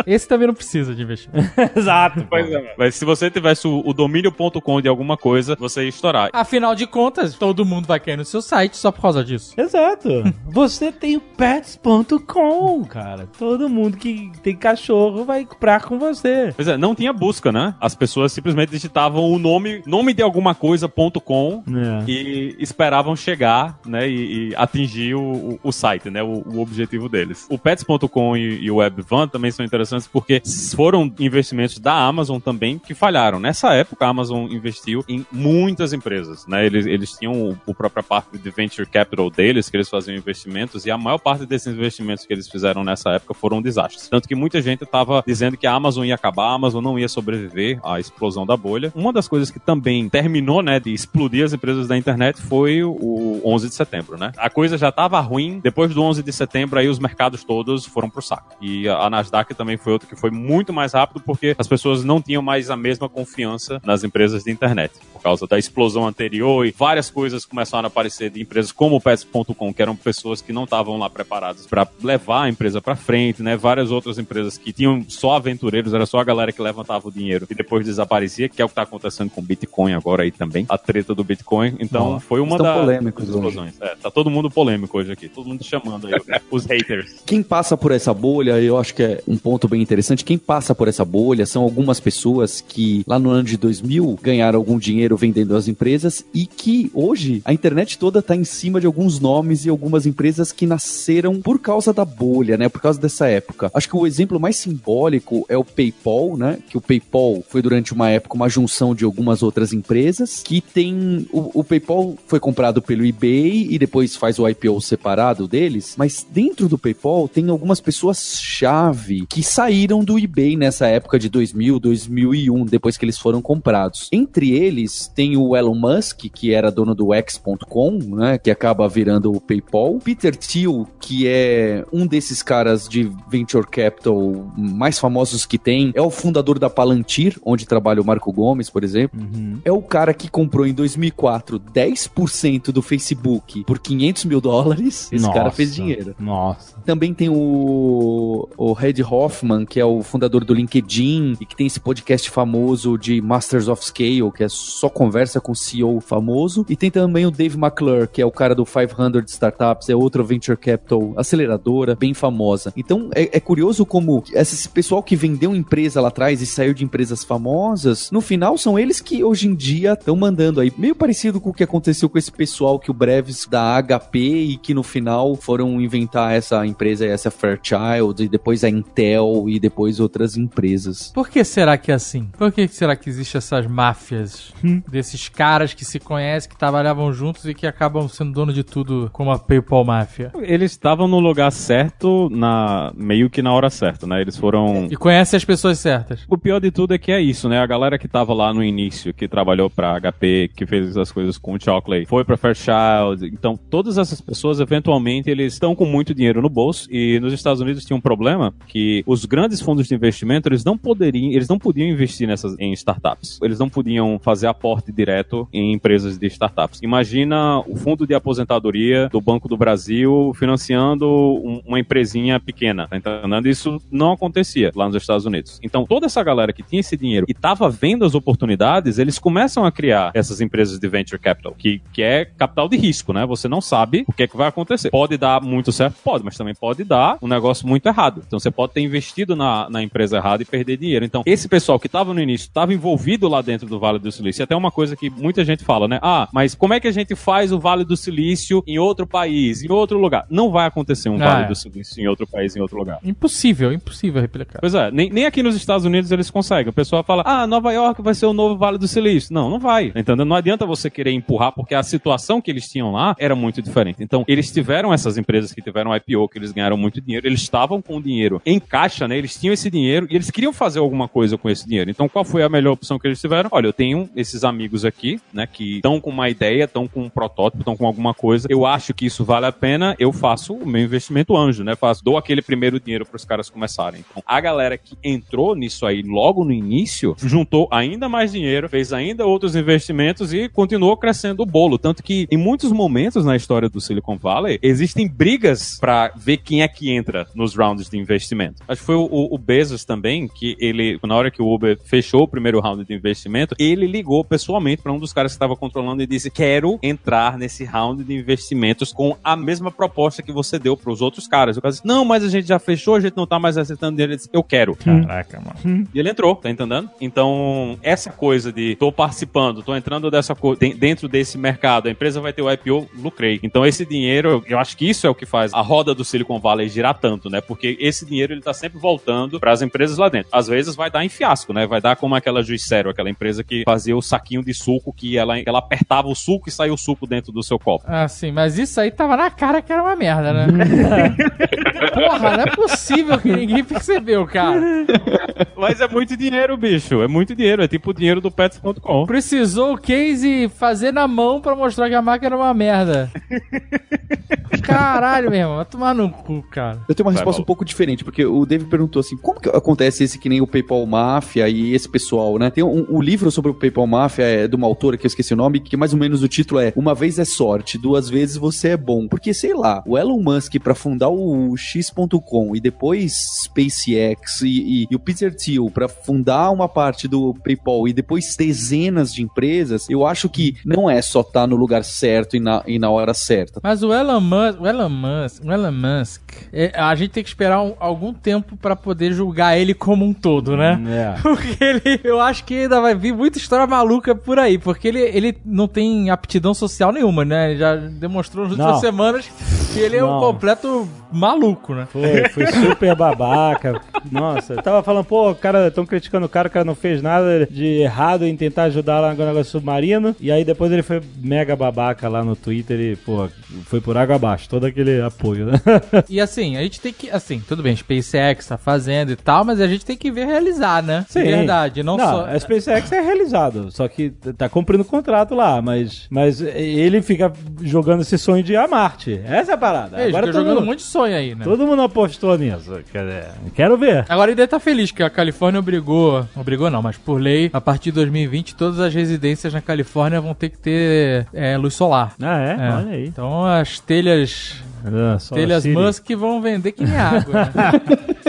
Esse também não precisa de investimento. Exato. Pois é. Mas se você tivesse o, o domínio.com de alguma coisa, você ia estourar. Afinal de contas, todo mundo vai cair no seu site só por causa disso. Exato. você tem o pets.com, cara. Todo mundo que tem cachorro vai comprar com você. Pois é, não tinha busca, né? As pessoas simplesmente digitavam o nome, nome de alguma coisa.com é. e esperavam chegar, né? E, e atingir o, o, site, né? O, o objetivo deles. O pets.com e, e o WebVan também são interessantes porque foram investimentos da Amazon também que falharam. Nessa época, a Amazon investiu em muitas empresas, né? Eles, eles tinham o, o própria parte de venture capital deles, que eles faziam investimentos, e a maior parte desses investimentos que eles fizeram nessa época foram desastres. Tanto que muita gente estava dizendo que a Amazon ia acabar, a Amazon não ia sobreviver à explosão da bolha. Uma das coisas que também terminou, né, de explodir as empresas da internet foi o 11 de setembro, né? A coisa já estava ruim, depois do 11 de setembro aí os mercados todos foram pro saco. E a Nasdaq também foi outro que foi muito mais rápido porque as pessoas não tinham mais a mesma confiança nas empresas de internet por causa da explosão anterior e várias coisas começaram a aparecer de empresas como o Pets.com, que eram pessoas que não estavam lá preparadas para levar a empresa para frente, né? Várias outras empresas que tinham só aventureiros, era só a galera que levantava o dinheiro e depois desaparecia, que é o que tá acontecendo com o Bitcoin agora aí também, a treta do Bitcoin. Então, foi uma das polêmicos explosões. É, tá todo mundo polêmico hoje aqui, todo mundo chamando aí os haters. Quem passa por essa bolha, eu acho que é um ponto bem interessante. Quem passa por essa bolha são algumas pessoas que lá no ano de 2000 ganharam algum dinheiro vendendo as empresas e que hoje a internet toda está em cima de alguns nomes e algumas empresas que nasceram por causa da bolha, né? Por causa dessa época. Acho que o exemplo mais simbólico é o PayPal, né? Que o PayPal foi durante uma época uma junção de algumas outras empresas que tem o, o PayPal foi comprado pelo eBay e depois faz o IPO separado deles, mas dentro do PayPal tem algumas pessoas chave que saíram do eBay nessa época de 2000, 2001, depois que eles foram comprados. Entre eles tem o Elon Musk, que era dono do X.com, né, que acaba virando o PayPal, Peter Thiel, que é um desses caras de venture capital mais famosos que tem, é o fundador da Palantir, onde trabalha o Marco Gomes, por exemplo. É o cara que comprou em 2004 10% do Facebook por 500 mil dólares. Esse cara Nossa. fez dinheiro. Nossa. Também tem o, o Red Hoffman, que é o fundador do LinkedIn e que tem esse podcast famoso de Masters of Scale, que é só conversa com CEO famoso. E tem também o Dave McClure, que é o cara do 500 Startups, é outra venture capital aceleradora, bem famosa. Então é, é curioso como esse pessoal que vendeu empresa lá atrás e saiu de empresas famosas, no final são eles que hoje em dia estão mandando aí. Meio parecido com o que aconteceu com esse pessoal que o Breves da HP e que no final foram inventar essa empresa, essa Fairchild, e depois a Intel e depois outras empresas. Por que será que é assim? Por que será que existem essas máfias desses caras que se conhecem, que trabalhavam juntos e que acabam sendo dono de tudo como a PayPal Máfia? Eles estavam no lugar certo, na meio que na hora certa, né? Eles foram E conhecem as pessoas certas. O pior de tudo é que é isso, né? A galera que tava lá no início, que trabalhou pra HP, que fez as coisas com o Chocolate, foi pra Fairchild. Então, todas essas pessoas, eventualmente, eles estão com muito dinheiro no bolso. E nos Estados Unidos tinha um problema que os grandes fundos de investimento, eles não poderiam, eles não podiam investir nessas em startups. Eles não podiam fazer aporte direto em empresas de startups. Imagina o fundo de aposentadoria do Banco do Brasil financiando um- uma empresinha pequena, tá entendendo? Isso não acontecia lá nos Estados Unidos. Então, toda essa galera que tinha esse dinheiro e estava vendo as oportunidades, eles começam a criar essas empresas de venture capital, que, que é capital de risco, né? Você não sabe o que é que vai acontecer. Pode dar muito certo? Pode, mas também pode dar um negócio muito errado. Então, você pode ter investido na, na empresa errada e perder dinheiro. Então, esse pessoal que estava no início, estava envolvido lá dentro do Vale do Silício, até uma coisa que muita gente fala, né? Ah, mas como é que a gente faz o Vale do Silício em outro país, em outro lugar? Não vai acontecer um Ah, Vale é. do Silício em outro país, em outro lugar. Impossível, impossível replicar. Pois é, nem, nem aqui nos Estados Unidos eles conseguem. O pessoal fala, ah, Nova York vai ser o novo Vale do Silício. Não, não vai. Entendeu? Não adianta você querer empurrar, porque a situação que eles tinham lá era muito diferente. Então, eles tiveram essas empresas que tiveram IPO, que eles ganharam muito dinheiro, eles estavam com o dinheiro em caixa, né? Eles tinham esse dinheiro e eles queriam fazer alguma coisa com esse dinheiro. Então, qual foi a melhor opção que eles tiveram? Olha, eu tenho esses amigos aqui, né, que estão com uma ideia, estão com um protótipo, estão com alguma coisa. Eu acho que isso vale a pena, eu faço o meu investimento anjo, né? Faço, dou aquele primeiro dinheiro para os caras começarem. Então, a galera que entrou nisso aí logo no início, juntou ainda mais dinheiro, fez ainda outros investimentos e continuou crescendo o bolo. Tanto que em muitos momentos na história do Silicon Valley, existem brigas para ver quem é que entra nos rounds de investimento. Acho que foi o, o Bezos também, que ele, na hora que o Uber fechou o primeiro round de investimento, ele ligou pessoalmente para um dos caras que estava controlando e disse: Quero entrar nesse round de investimentos com a mesma proposta que você deu para os outros caras. O cara disse: Não, mas a gente já fechou, a gente não tá mais aceitando dinheiro. Ele disse: Eu quero. Caraca, mano. E ele entrou, tá entendendo? Então, essa coisa de tô participando, tô entrando dessa dentro desse mercado, a empresa vai ter o IPO, lucrei. Então, esse dinheiro, eu acho que isso é o que faz a roda do Silicon Valley girar tanto, né? Porque esse dinheiro ele tá sempre voltando para as empresas lá dentro. Às vezes vai dar em fiasco, né? Vai dar como aquela Juiz Zero, aquela empresa que fazia o saquinho de suco que ela, ela apertava o suco e saía o suco dentro do seu copo. Ah, sim, mas isso aí tava na cara que era uma merda, né? Porra, não é possível que ninguém percebeu, cara. Mas é muito dinheiro, bicho. É muito dinheiro. É tipo o dinheiro do pets.com. Precisou o case fazer na mão pra mostrar que a máquina era uma merda. Caralho, meu irmão, vai tomar no cu, cara. Eu tenho uma Vai, resposta um pouco diferente, porque o David perguntou assim: como que acontece esse que nem o PayPal Mafia e esse pessoal, né? Tem um, um livro sobre o PayPal Mafia máfia é de uma autora que eu esqueci o nome, que mais ou menos o título é Uma vez é sorte, duas vezes você é bom. Porque, sei lá, o Elon Musk pra fundar o X.com e depois SpaceX e, e, e o Peter Thiel pra fundar uma parte do PayPal e depois dezenas de empresas, eu acho que não é só estar no lugar certo e na, e na hora certa. Mas o Elon Musk, o Elon Musk, o Elon Musk, é, a gente tem que esperar um- algum tempo pra poder julgar ele como um todo, né? É. Porque ele, eu acho que ainda vai vir muita história maluca por aí, porque ele, ele não tem aptidão social nenhuma, né? Ele já demonstrou nas últimas semanas que ele é um Não. completo maluco, né? Foi, foi super babaca. Nossa, eu tava falando, pô, cara, estão criticando o cara, o cara não fez nada de errado em tentar ajudar lá no negócio submarino. E aí depois ele foi mega babaca lá no Twitter e, pô, foi por água abaixo, todo aquele apoio, né? E assim, a gente tem que, assim, tudo bem, SpaceX tá fazendo e tal, mas a gente tem que ver realizar, né? De verdade, não, só... a SpaceX é realizado, só que tá cumprindo o contrato lá, mas, mas ele fica jogando esse sonho de ir a Marte. Essa é a parada. Ele Agora todo, jogando um monte de sonho aí, né? todo mundo apostou nisso. Quer dizer, quero ver. Agora ele deve estar feliz que a Califórnia obrigou, obrigou não, mas por lei, a partir de 2020, todas as residências na Califórnia vão ter que ter é, luz solar. Ah, é? É. Olha aí. Então as telhas, Ah, telhas. Musk vão vender que nem água. né?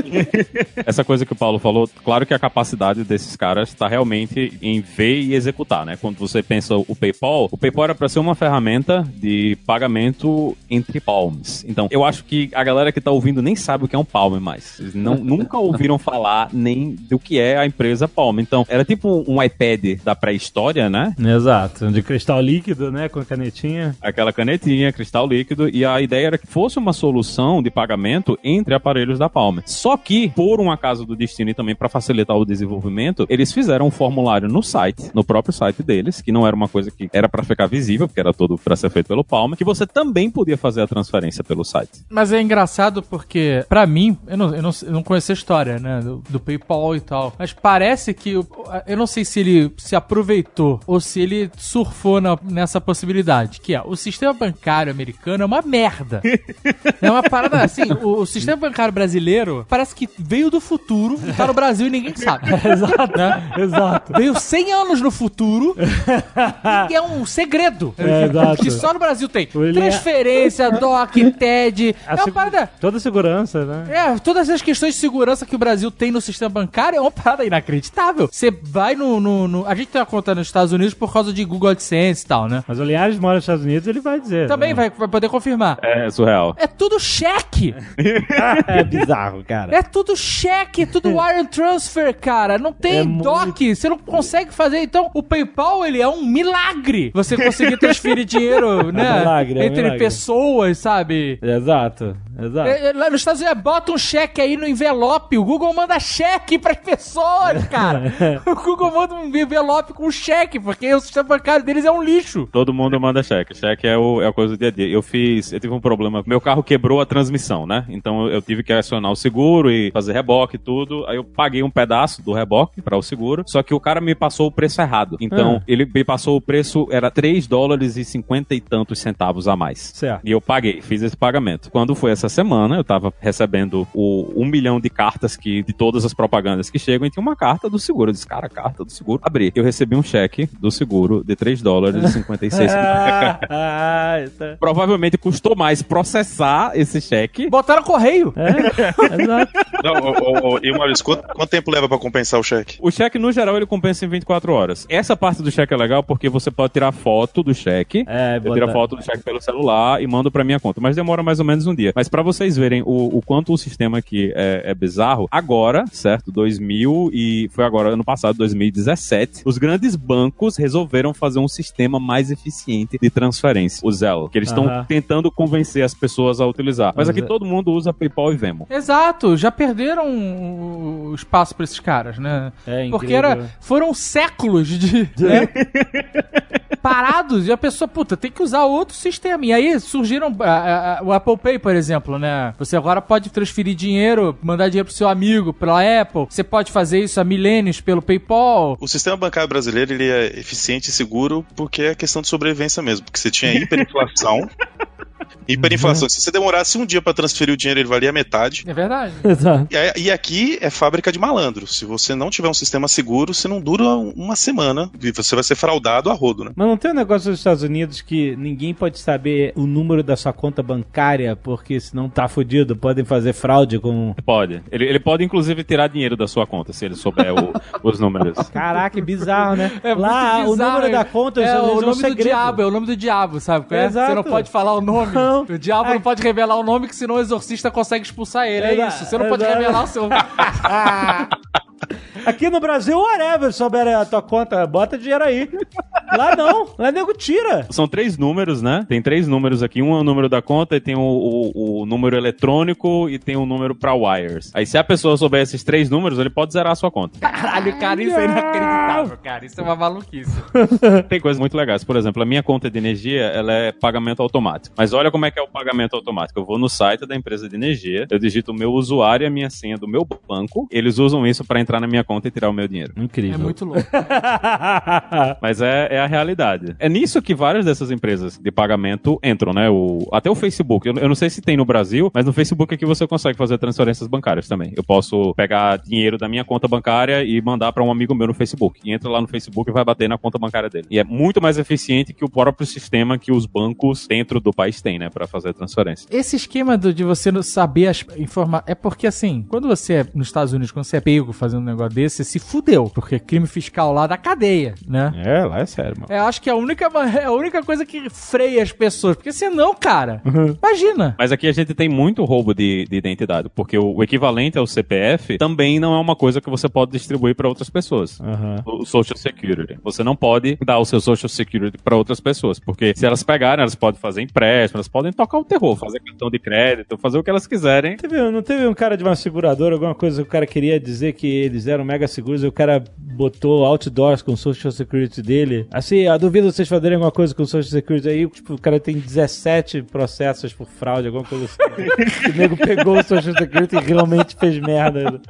Essa coisa que o Paulo falou, claro que a capacidade desses caras está realmente em ver e executar, né? Quando você pensa o PayPal, o PayPal era para ser uma ferramenta de pagamento entre palms. Então, eu acho que a galera que tá ouvindo nem sabe o que é um palm mais. Eles não, nunca ouviram falar nem do que é a empresa Palm. Então, era tipo um iPad da pré-história, né? Exato, de cristal líquido, né, com a canetinha. aquela canetinha, cristal líquido, e a ideia era que fosse uma solução de pagamento entre aparelhos da Palm. Só que, por um acaso do destino e também para facilitar o desenvolvimento, eles fizeram um formulário no site, no próprio site deles, que não era uma coisa que era para ficar visível, porque era todo para ser feito pelo Palm, que você também podia fazer a transferência pelo site. Mas é engraçado porque, pra mim, eu não, eu não, eu não conheço a história, né, do, do PayPal e tal, mas parece que, o- eu não sei se ele se aproveitou ou se ele surfou na- nessa possibilidade, que é, o sistema bancário americano é uma merda. É uma parada assim, o, o sistema bancário brasileiro parece que veio do futuro, tá no Brasil e ninguém sabe. Exato. Né? Exato. Veio 100 anos no futuro e é um segredo. É, exato. Que só no Brasil tem. Ele é- Transferência, DOC, TED. A é uma parada. Toda segurança, né? É, todas as questões de segurança que o Brasil tem no sistema bancário é uma parada inacreditável. Você vai no, no- no- A gente tem uma conta nos Estados Unidos por causa de Google AdSense e tal, né? Mas o Linhares mora nos Estados Unidos, ele vai dizer. Também né? vai, vai poder confirmar. É surreal. É tudo cheque! É bizarro, cara. É tudo cheque, tudo wire transfer, cara. Não tem É muito- DOC, você não consegue fazer. Então, o PayPal, ele é um milagre. Você conseguir transferir dinheiro, né? milagre, é um entre milagre. pessoas, sabe? Exato, exato. É, é, Lá nos Estados Unidos, bota um cheque aí no envelope. O Google manda cheque pras pessoas, cara. o Google manda um envelope com cheque, porque o sistema bancário deles é um lixo. Todo mundo manda cheque. Cheque é, o, é a coisa do dia a dia. Eu fiz, eu tive um problema. Meu carro quebrou a transmissão, né? Então eu, tive que acionar o seguro e fazer reboque e tudo. Aí eu paguei um pedaço do reboque para o seguro. Só que o cara me passou o preço errado. Então Ah. ele me passou o preço, era 3 dólares e 50 e tantos centavos a mais. Certo. E eu paguei, fiz esse pagamento. Quando foi essa semana, eu tava recebendo o um milhão de cartas que, de todas as propagandas que chegam, e tinha uma carta do seguro. Eu disse, cara, carta do seguro. Abri. Eu recebi um cheque do seguro de 3 dólares e 56 centavos. ah, tá. Provavelmente custou mais processar esse cheque. Botaram correio. É, exato. Não, ô, ô, ô, e Maurício, quanto, quanto tempo leva pra compensar o cheque? O cheque, no geral, ele compensa em 24 horas. Essa parte do cheque é legal porque você pode tirar foto do cheque. É, Eu tiro a foto do cheque pelo celular e mando pra minha conta. Mas demora mais ou menos um dia. Mas pra vocês verem o, o quanto o sistema aqui é, é bizarro, agora, certo? 2000 e... Foi agora, ano passado, 2017. Os grandes bancos resolveram fazer um sistema mais eficiente de transferência. O Zelle. Que eles estão Aham. tentando convencer as pessoas a utilizar. Mas aqui é- todo mundo usa PayPal e Venmo. Exato, já perderam o espaço pra esses caras, né? É Porque era, foram séculos de. né? parados e a pessoa, puta, tem que usar outro sistema. E aí surgiram ah, ah, o Apple Pay, por exemplo, né? Você agora pode transferir dinheiro, mandar dinheiro pro seu amigo pela Apple. Você pode fazer isso há milênios pelo PayPal. O sistema bancário brasileiro ele é eficiente e seguro porque é questão de sobrevivência mesmo. Porque você tinha hiperinflação. Hiperinflação. Se você demorasse um dia pra transferir o dinheiro, ele valia metade. É verdade. Exato. E, e aqui é fábrica de malandro. Se você não tiver um sistema seguro, você não dura uma semana e você vai ser fraudado a rodo, né? Mas não tem um negócio nos Estados Unidos que ninguém pode saber o número da sua conta bancária, porque senão tá fudido, podem fazer fraude com. Pode. Ele, ele pode, inclusive, tirar dinheiro da sua conta, se ele souber o- os números. Caraca, que bizarro, né? É Lá, muito o bizarro, número é. da conta é, o um nome do diabo, é o nome do diabo, sabe? é? Exato. Você não pode falar o nome. Não. O diabo Ai. não pode revelar o nome, que senão o exorcista consegue expulsar ele. É Exato. isso. Você não pode Exato. revelar o seu. Aqui no Brasil, whatever, souber a tua conta, bota dinheiro aí. Lá não, lá nego tira. São três números, né? Tem três números aqui. Um é o número da conta, e tem o, o- o número eletrônico e tem o número pra wires. Aí se a pessoa souber esses três números, ele pode zerar a sua conta. Caralho, cara, isso é inacreditável, cara. Isso é uma maluquice. Tem coisas muito legais. Por exemplo, a minha conta de energia, ela é pagamento automático. Mas olha como é que é o pagamento automático. Eu vou no site da empresa de energia, eu digito o meu usuário e a minha senha do meu banco. Eles usam isso pra entrar na minha conta e tirar o meu dinheiro. Incrível. É muito louco. Mas é, é a realidade. É nisso que várias dessas empresas de pagamento entram, né? O, até o Facebook. Eu, eu não sei se tem no Brasil, mas no Facebook aqui você consegue fazer transferências bancárias também. Eu posso pegar dinheiro da minha conta bancária e mandar pra um amigo meu no Facebook. E entra lá no Facebook e vai bater na conta bancária dele. E é muito mais eficiente que o próprio sistema que os bancos dentro do país têm, né? Pra fazer transferência. Esse esquema do- de você não saber as informações. É porque, assim, quando você é nos Estados Unidos, quando você é pego fazendo um negócio desse, você se fudeu. Porque crime fiscal lá da cadeia, né? É, lá é sério, mano. É, eu acho que é a única, é a única coisa que freia as pessoas. Porque senão, cara, imagina. Mas aqui a gente tem muito roubo de, de identidade, porque o, o equivalente ao CPF também não é uma coisa que você pode distribuir para outras pessoas. Aham. O Social Security. Você não pode dar o seu Social Security para outras pessoas, porque se elas pegarem, elas podem fazer empréstimo, elas podem tocar o terror, fazer cartão de crédito, fazer o que elas quiserem. Teve- não teve um cara de uma seguradora, alguma coisa que o cara queria dizer que eles eram mega seguros e o cara botou outdoors com o Social Security dele. Assim, eu duvido vocês fazerem alguma coisa com o Social Security aí, tipo, o cara tem 17 processos por fraude, alguma coisa assim. o nego pegou o Social Security e realmente fez merda.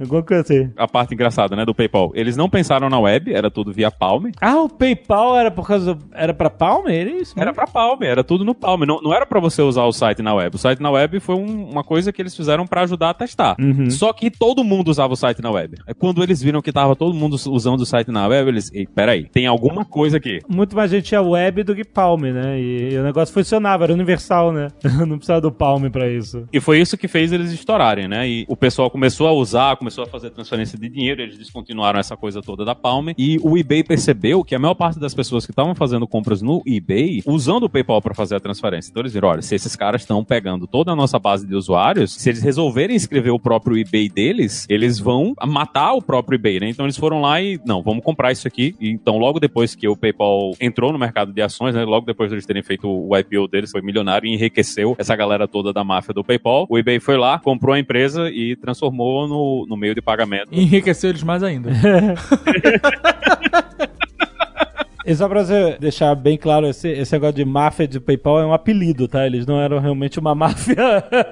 Alguma coisa assim. A parte engraçada, né, do PayPal. Eles não pensaram na web, era tudo via Palm. Ah, o PayPal era por causa. do- Era pra Palm? Era isso? Era pra Palm, era tudo no Palm. Não, não era pra você usar o site na web. O site na web foi um- uma coisa que eles fizeram pra ajudar a testar. Só que todo mundo usava o site na web. Aí Quando eles viram que tava todo mundo usando o site na web, eles, ei, peraí, tem alguma coisa aqui. Muito mais gente tinha web do que Palm, né? E, o negócio funcionava, era universal, né? Não precisava do Palm pra isso. E foi isso que fez eles estourarem, né? E o pessoal começou a usar, começou a fazer transferência de dinheiro, eles descontinuaram essa coisa toda da Palm. E o eBay percebeu que a maior parte das pessoas que estavam fazendo compras no eBay, usando o PayPal para fazer a transferência. Então eles viram, olha, se esses caras estão pegando toda a nossa base de usuários, se eles resolverem escrever o próprio eBay deles, eles vão matar o próprio eBay, né? Então eles foram lá e, não, vamos comprar isso aqui. Então logo depois que o PayPal entrou no mercado de ações, né? Logo depois de eles terem feito o IPO deles, foi milionário e enriqueceu essa galera toda da máfia do PayPal. O eBay foi lá, comprou a empresa e transformou no, no meio de pagamento. Enriqueceu eles mais ainda. E só pra você deixar bem claro, esse, esse negócio de máfia de PayPal é um apelido, tá? Eles não eram realmente uma máfia.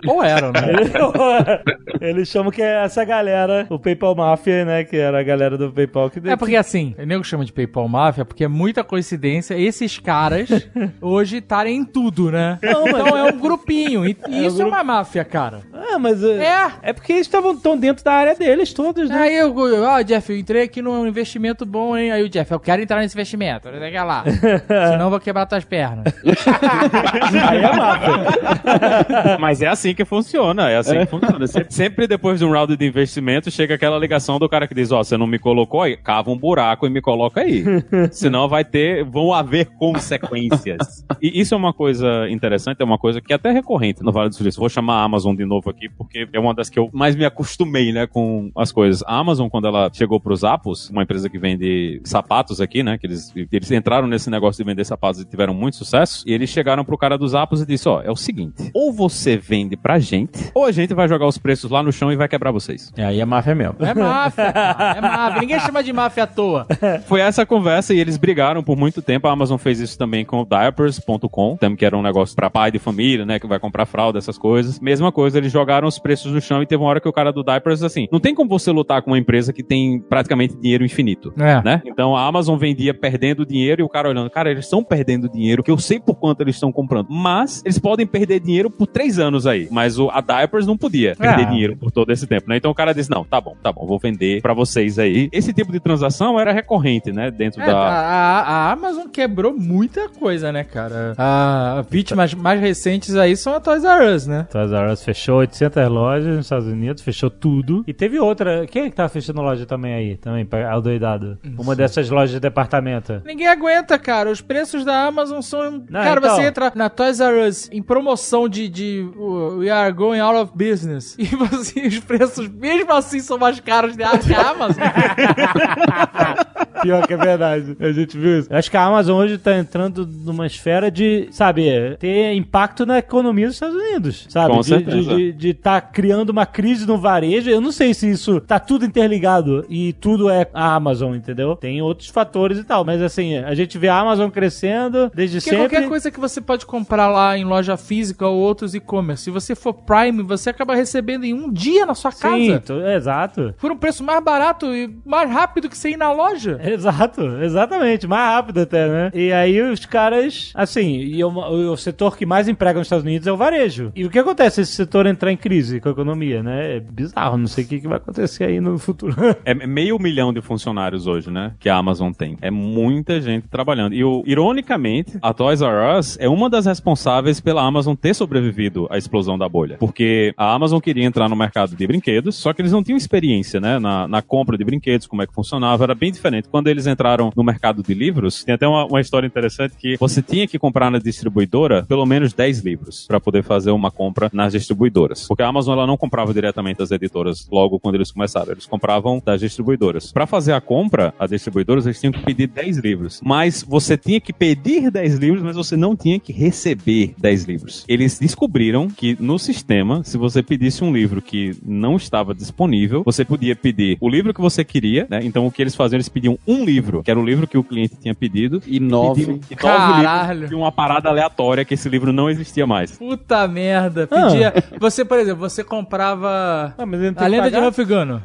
Ou eram, né? Eles, eles chamam que é essa galera, o PayPal Mafia, né? Que era a galera do PayPal que É porque assim, o nego chama de PayPal Máfia porque é muita coincidência esses caras hoje estarem em tudo, né? então é um grupinho. E e isso é, uma máfia, cara. Ah, mas. uh, É. É porque eles estavam tão dentro da área deles todos, né? Aí eu, ó, Jeff, eu entrei aqui num investimento bom, hein? Aí o Jeff, eu quero entrar nesse investimento. Olha lá. Senão eu vou quebrar tuas pernas. Aí é máfia. Mas é assim que funciona, é assim que funciona. Sempre, depois de um round de investimento, chega aquela ligação do cara que diz, ó, você não me colocou aí, cava um buraco e me coloca aí. Senão vai ter, vão haver consequências. E isso é uma coisa interessante, é uma coisa que é até recorrente no Vale do Silício. Vou chamar a Amazon de novo aqui, porque é uma das que eu mais me acostumei, né, com as coisas. A Amazon, quando ela chegou pros Apos, uma empresa que vende sapatos aqui, né, que eles, eles entraram nesse negócio de vender sapatos e tiveram muito sucesso, e eles chegaram pro cara dos Apos e disse, ó, é o seguinte, ou você vende pra gente, ou a gente vai jogar os preços lá no chão e vai quebrar vocês. E aí é máfia mesmo. É máfia, é máfia. Ninguém chama de máfia à toa. Foi essa conversa e eles brigaram por muito tempo. A Amazon fez isso também com o diapers.com, também que era um negócio pra pai de família, né, que vai comprar fralda, essas coisas. Mesma coisa, eles jogaram os preços no chão e teve uma hora que o cara do diapers assim, não tem como você lutar com uma empresa que tem praticamente dinheiro infinito. É. Né? Então a Amazon vendia perdendo perdendo dinheiro e o cara olhando, cara, eles estão perdendo dinheiro, que eu sei por quanto eles estão comprando. Mas eles podem perder dinheiro por três anos aí. Mas o, a Diapers não podia perder Ah. dinheiro por todo esse tempo, né? Então o cara disse, não, tá bom, tá bom, vou vender pra vocês aí. Esse tipo de transação era recorrente, né? Dentro É, da... a, a- a Amazon quebrou muita coisa, né, cara? A vítimas mais recentes aí são a Toys R Us, né? Toys R Us fechou 800 lojas nos Estados Unidos, fechou tudo. E teve outra. Quem é que tava fechando loja também aí? Também, pra- adoidado. Uma dessas lojas de departamento. Ninguém aguenta, cara. Os preços da Amazon são. Não, cara, então. você entra na Toys R Us em promoção de, de uh, We are going out of business. E você, os preços, mesmo assim, são mais caros que a que a Amazon. Pior que é verdade. A gente viu isso. Eu acho que a Amazon hoje tá entrando numa esfera de, sabe, ter impacto na economia dos Estados Unidos. Sabe? Com de, certeza. De estar de, tá criando uma crise no varejo. Eu não sei se isso tá tudo interligado e tudo é a Amazon, entendeu? Tem outros fatores e tal. Mas assim, a gente vê a Amazon crescendo desde Porque sempre. qualquer coisa que você pode comprar lá em loja física ou outros e-commerce, se você for Prime, você acaba recebendo em um dia na sua casa. Sim, tu- exato. Por um preço mais barato e mais rápido que você ir na loja. Exato, exatamente, mais rápido até, né? E aí os caras, assim, e o, o setor que mais emprega nos Estados Unidos é o varejo. E o que acontece se esse setor entrar em crise com a economia, né? É bizarro, não sei o que, que vai acontecer aí no futuro. É meio milhão de funcionários hoje, né? Que a Amazon tem. É muita gente trabalhando. E, o- ironicamente, a Toys R Us é uma das responsáveis pela Amazon ter sobrevivido à explosão da bolha. Porque a Amazon queria entrar no mercado de brinquedos, só que eles não tinham experiência, né? Na, na compra de brinquedos, como é que funcionava. Era bem diferente. Quando eles entraram no mercado de livros, tem até uma, uma história interessante que você tinha que comprar na distribuidora pelo menos 10 livros para poder fazer uma compra nas distribuidoras. Porque a Amazon ela não comprava diretamente das editoras logo quando eles começaram. Eles compravam das distribuidoras. Para fazer a compra, as distribuidoras eles tinham que pedir 10 livros. Mas você tinha que pedir 10 livros, mas você não tinha que receber 10 livros. Eles descobriram que no sistema, se você pedisse um livro que não estava disponível, você podia pedir o livro que você queria, né? Então o que eles faziam, eles pediam um livro, que era o livro que o cliente tinha pedido, E nove. pediam e nove Caralho. livros de uma parada aleatória que esse livro não existia mais. Puta merda. Pedia. Você, por exemplo, você comprava Ah, a lenda de? Huff Gunner.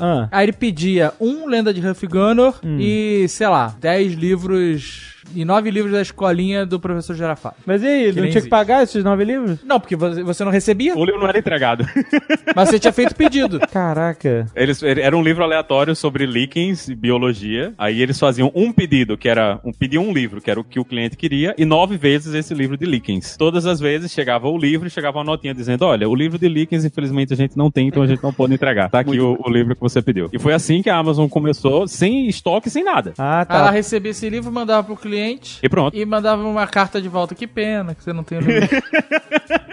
Ah. Aí ele pedia um Lenda de Huff Gunner e, sei lá, 10 livros e 9 livros da escolinha do professor Girafá. Mas e aí, ele Que não tinha que existe. pagar esses nove livros? Não, porque você não recebia, O livro não era entregado. mas você tinha feito pedido. Caraca. Eles, era um livro aleatório sobre líquens e biologia. Aí eles faziam um pedido, que era um pediam um livro, que era o que o cliente queria, e nove vezes esse livro de líquens. Todas as vezes chegava o livro e chegava uma notinha dizendo: Olha, o livro de líquens, infelizmente, a gente não tem, então a gente não pode entregar. Tá aqui o, o livro que você pediu. E foi assim que a Amazon começou, sem estoque, sem nada. Ah, Aí ela tá. recebia esse livro, mandava pro cliente E pronto. e mandava uma carta de volta. Que pena que você não tem o livro.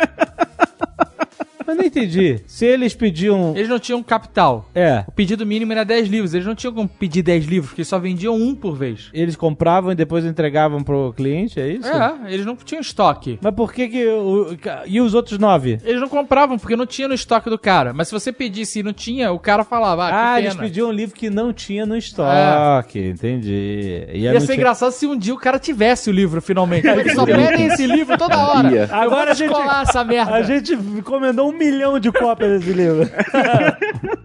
Entendi. Se eles pediam. Eles não tinham capital. É. O pedido mínimo era 10 livros. Eles não tinham como pedir 10 livros, porque só vendiam um por vez. Eles compravam e depois entregavam pro cliente, é isso? É, eles não tinham estoque. Mas por que que... O... E os outros nove? Eles não compravam, porque não tinha no estoque do cara. Mas se você pedisse e não tinha, o cara falava, ah, que Ah, pena. eles pediam um livro que não tinha no estoque. Entendi. E Ia ser tinha- engraçado se um dia o cara tivesse o livro, finalmente. Eles só pedem esse livro toda hora. Agora vou a gente- essa merda. A gente encomendou um milhão de cópias desse livro.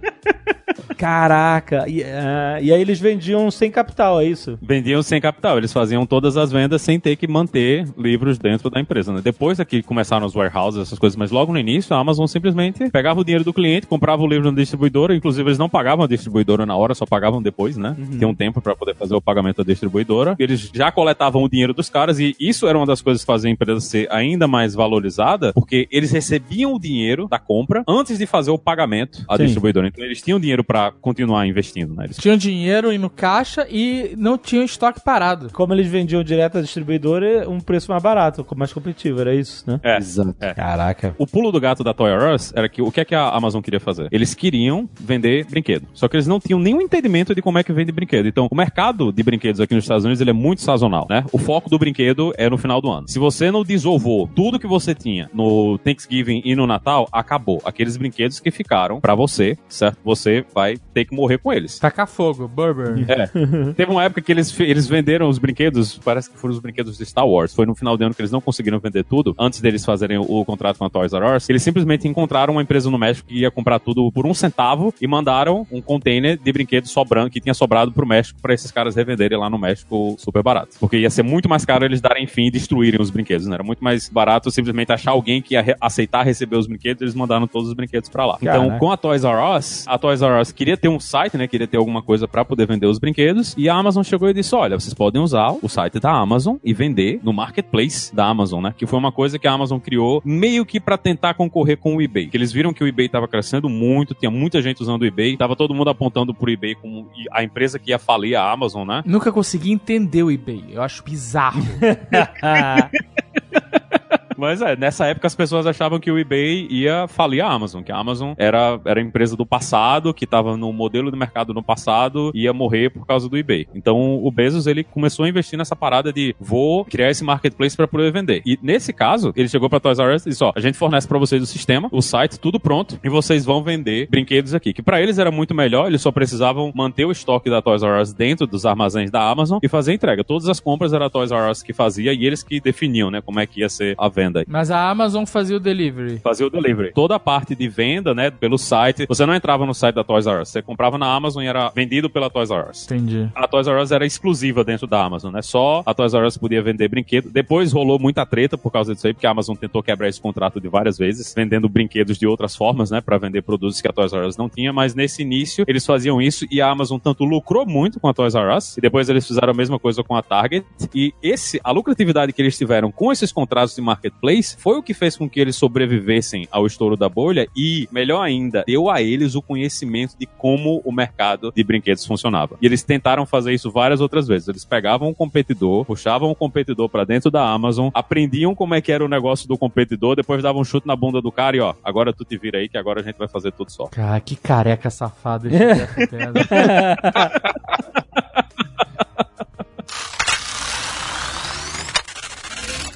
Caraca. E, ah, e aí eles vendiam sem capital, é isso? Vendiam sem capital, eles faziam todas as vendas sem ter que manter livros dentro da empresa. Né? Depois é que começaram os warehouses, essas coisas, mas logo no início a Amazon simplesmente pegava o dinheiro do cliente, comprava o livro na distribuidora, inclusive eles não pagavam a distribuidora na hora, só pagavam depois, né? Tem um tempo para poder fazer o pagamento da distribuidora. Eles já coletavam o dinheiro dos caras e isso era uma das coisas que fazia a empresa ser ainda mais valorizada, porque eles recebiam o dinheiro da compra antes de fazer o pagamento à Sim. distribuidora. Então eles tinham dinheiro para continuar investindo, né? Eles Tinham dinheiro e no caixa e não tinham estoque parado. Como eles vendiam direto à distribuidora, um preço mais barato, mais competitivo, era isso, né? É. Exato. Caraca. O pulo do gato da Toy R Us era que o que é que a Amazon queria fazer? Eles queriam vender brinquedo. Só que eles não tinham nenhum entendimento de como é que vende brinquedo. Então, o mercado de brinquedos aqui nos Estados Unidos ele é muito sazonal, né? O foco do brinquedo é no final do ano. Se você não desovou tudo que você tinha no Thanksgiving e no Natal, acabou. Aqueles brinquedos que ficaram pra você, certo? Você vai ter que morrer com eles. Tacar fogo, Burberry. É. Teve uma época que eles, eles venderam os brinquedos, parece que foram os brinquedos de Star Wars. Foi no final de ano que eles não conseguiram vender tudo, antes deles fazerem o, o contrato com a Toys R Us. Eles simplesmente encontraram uma empresa no México que ia comprar tudo por um centavo e mandaram um container de brinquedos sobrando, que tinha sobrado pro México, pra esses caras revenderem lá no México super barato. Porque ia ser muito mais caro eles darem fim e destruírem os brinquedos, né? Era muito mais barato simplesmente achar alguém que ia re- aceitar receber os brinquedos, eles mandaram todos os brinquedos pra lá. Então, com a Toys R Us, a Toys R Us queria ter um site, né? Queria ter alguma coisa pra poder vender os brinquedos. E a Amazon chegou e disse: Olha, vocês podem usar o site da Amazon e vender no marketplace da Amazon, né? Que foi uma coisa que a Amazon criou meio que pra tentar concorrer com o eBay. Que eles viram que o eBay tava crescendo muito, tinha muita gente usando o eBay, tava todo mundo apontando pro eBay como a empresa que ia falir a Amazon, né? Nunca consegui entender o eBay. Eu acho bizarro. Mas é, nessa época as pessoas achavam que o eBay ia falir a Amazon, que a Amazon era, era empresa do passado, que estava no modelo de mercado no passado, ia morrer por causa do eBay. Então o Bezos ele começou a investir nessa parada de vou criar esse marketplace para poder vender. E nesse caso, ele chegou para Toys R Us e disse: ó, a gente fornece para vocês o sistema, o site, tudo pronto, e vocês vão vender brinquedos aqui. Que para eles era muito melhor, eles só precisavam manter o estoque da Toys R Us dentro dos armazéns da Amazon e fazer entrega. Todas as compras era a Toys R Us que fazia e eles que definiam, né, como é que ia ser a venda. Mas a Amazon fazia o delivery. Fazer o delivery. Toda a parte de venda, né, pelo site, você não entrava no site da Toys R Us, você comprava na Amazon e era vendido pela Toys R Us. Entendi. A Toys R Us era exclusiva dentro da Amazon, né? Só a Toys R Us podia vender brinquedo. Depois rolou muita treta por causa disso aí, porque a Amazon tentou quebrar esse contrato de várias vezes, vendendo brinquedos de outras formas, né? Pra vender produtos que a Toys R Us não tinha. Mas nesse início, eles faziam isso e a Amazon tanto lucrou muito com a Toys R Us, e depois eles fizeram a mesma coisa com a Target. E esse, a lucratividade que eles tiveram com esses contratos de marketplace foi o que fez com que eles sobrevivessem ao estouro da bolha e, melhor ainda, deu a eles o conhecimento de como o mercado de brinquedos funcionava. E eles tentaram fazer isso várias outras vezes. Eles pegavam um competidor, puxavam o competidor para dentro da Amazon, aprendiam como é que era o negócio do competidor, depois davam um chute na bunda do cara e ó, agora tu te vira aí que agora a gente vai fazer tudo só. Cara, que careca safado esse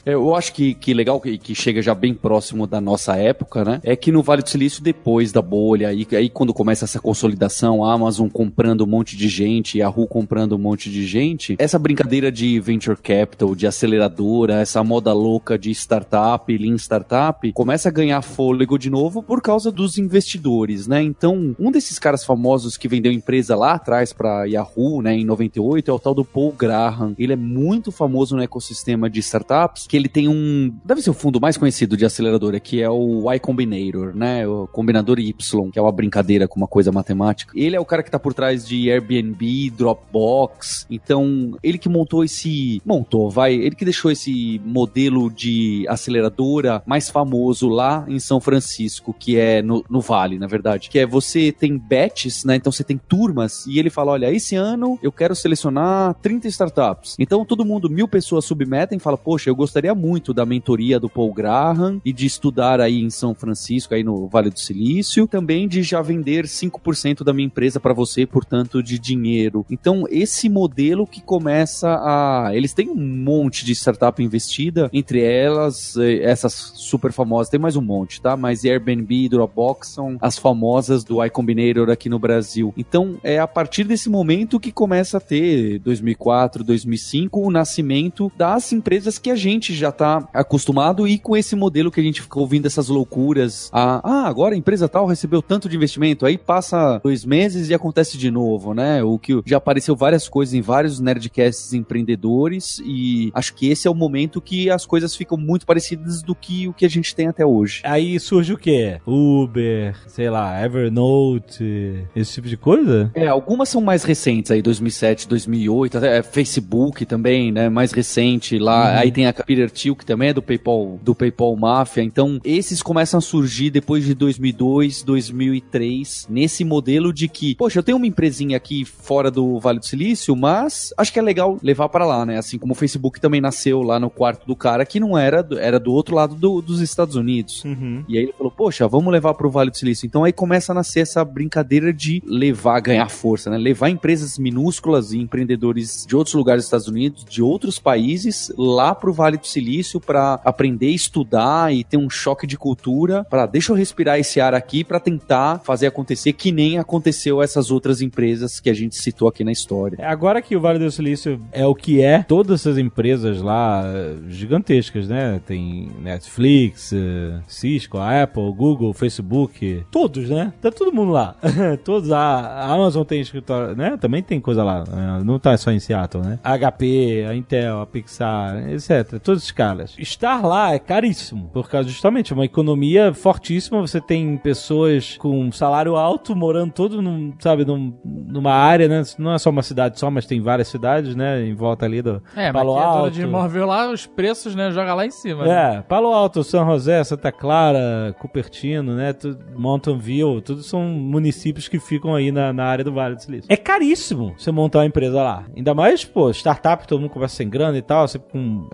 Eu acho que, que legal que, que chega já bem próximo da nossa época, né? É que no Vale do Silício, depois da bolha, aí, aí quando começa essa consolidação, a Amazon comprando um monte de gente, a Yahoo comprando um monte de gente, essa brincadeira de venture capital, de aceleradora, essa moda louca de startup, lean startup, começa a ganhar fôlego de novo por causa dos investidores, né? Então, um desses caras famosos que vendeu empresa lá atrás para Yahoo, né, em 98, é o tal do Paul Graham. Ele é muito famoso no ecossistema de startups, que ele tem um, deve ser o fundo mais conhecido de aceleradora, que é o Y Combinator, né, o combinador Y, que é uma brincadeira com uma coisa matemática. Ele é o cara que tá por trás de Airbnb, Dropbox. Então, ele que montou esse, montou, vai, ele que deixou esse modelo de aceleradora mais famoso lá em São Francisco, que é no, no Vale, na verdade, que é você tem batches, né? Então você tem turmas e ele fala, olha, esse ano eu quero selecionar 30 startups. Então todo mundo, mil pessoas submetem e fala, poxa, eu gostaria muito da mentoria do Paul Graham e de estudar aí em São Francisco, aí no Vale do Silício, também de já vender 5% da minha empresa para você, portanto, de dinheiro. Então, esse modelo que começa a. Eles têm um monte de startup investida, entre elas, eh, essas super famosas, tem mais um monte, tá? Mas Airbnb e Dropbox são as famosas do Y Combinator aqui no Brasil. Então, é a partir desse momento que começa a ter 2004, 2005, o nascimento das empresas que a gente já tá acostumado e com esse modelo que a gente ficou ouvindo essas loucuras. Ah, ah, agora a empresa tal recebeu tanto de investimento, aí passa dois meses e acontece de novo, né? O que já apareceu várias coisas em vários nerdcasts empreendedores e acho que esse é o momento que as coisas ficam muito parecidas do que o que a gente tem até hoje. Aí surge o quê? Uber, sei lá, Evernote, esse tipo de coisa? É, algumas são mais recentes aí, 2007, 2008, até é, Facebook também, né, mais recente lá. Aí tem a Peter Thiel, que também é do PayPal, do PayPal Mafia. Então, esses começam a surgir depois de 2002, 2003, nesse modelo de que, poxa, eu tenho uma empresinha aqui fora do Vale do Silício, mas acho que é legal levar para lá, né? Assim como o Facebook também nasceu lá no quarto do cara, que não era, do- era do outro lado do- dos Estados Unidos. Uhum. E aí ele falou, poxa, vamos levar pro Vale do Silício. Então aí começa a nascer essa brincadeira de levar, ganhar força, né? Levar empresas minúsculas e empreendedores de outros lugares dos Estados Unidos, de outros países, lá pro Vale do Silício para aprender, estudar e ter um choque de cultura, para deixa eu respirar esse ar aqui para tentar fazer acontecer que nem aconteceu essas outras empresas que a gente citou aqui na história. Agora que o Vale do Silício é o que é, todas essas empresas lá eh, gigantescas, né? Tem Netflix, eh, Cisco, Apple, Google, Facebook, todos, né? Tá todo mundo lá. todos. A Amazon tem escritório, né? Também tem coisa lá. eh, Não tá só em Seattle, né? A HP, a Intel, a Pixar, etc. Todos esses caras. Estar lá é caríssimo. Por causa justamente uma economia fortíssima. Você tem pessoas com salário alto morando todo num, sabe, num- numa área, né? Não é só uma cidade só, mas tem várias cidades, né? Em volta ali do É, mas Palo quem é Alto. de imóvel lá, os preços, né, joga lá em cima. né? É, Palo Alto, São José, Santa Clara, Cupertino, né? Mountain View, tudo são municípios que ficam aí na, na área do Vale do Silício. É caríssimo você montar uma empresa lá. Ainda mais, pô, startup, todo mundo começa sem grana e tal, você com um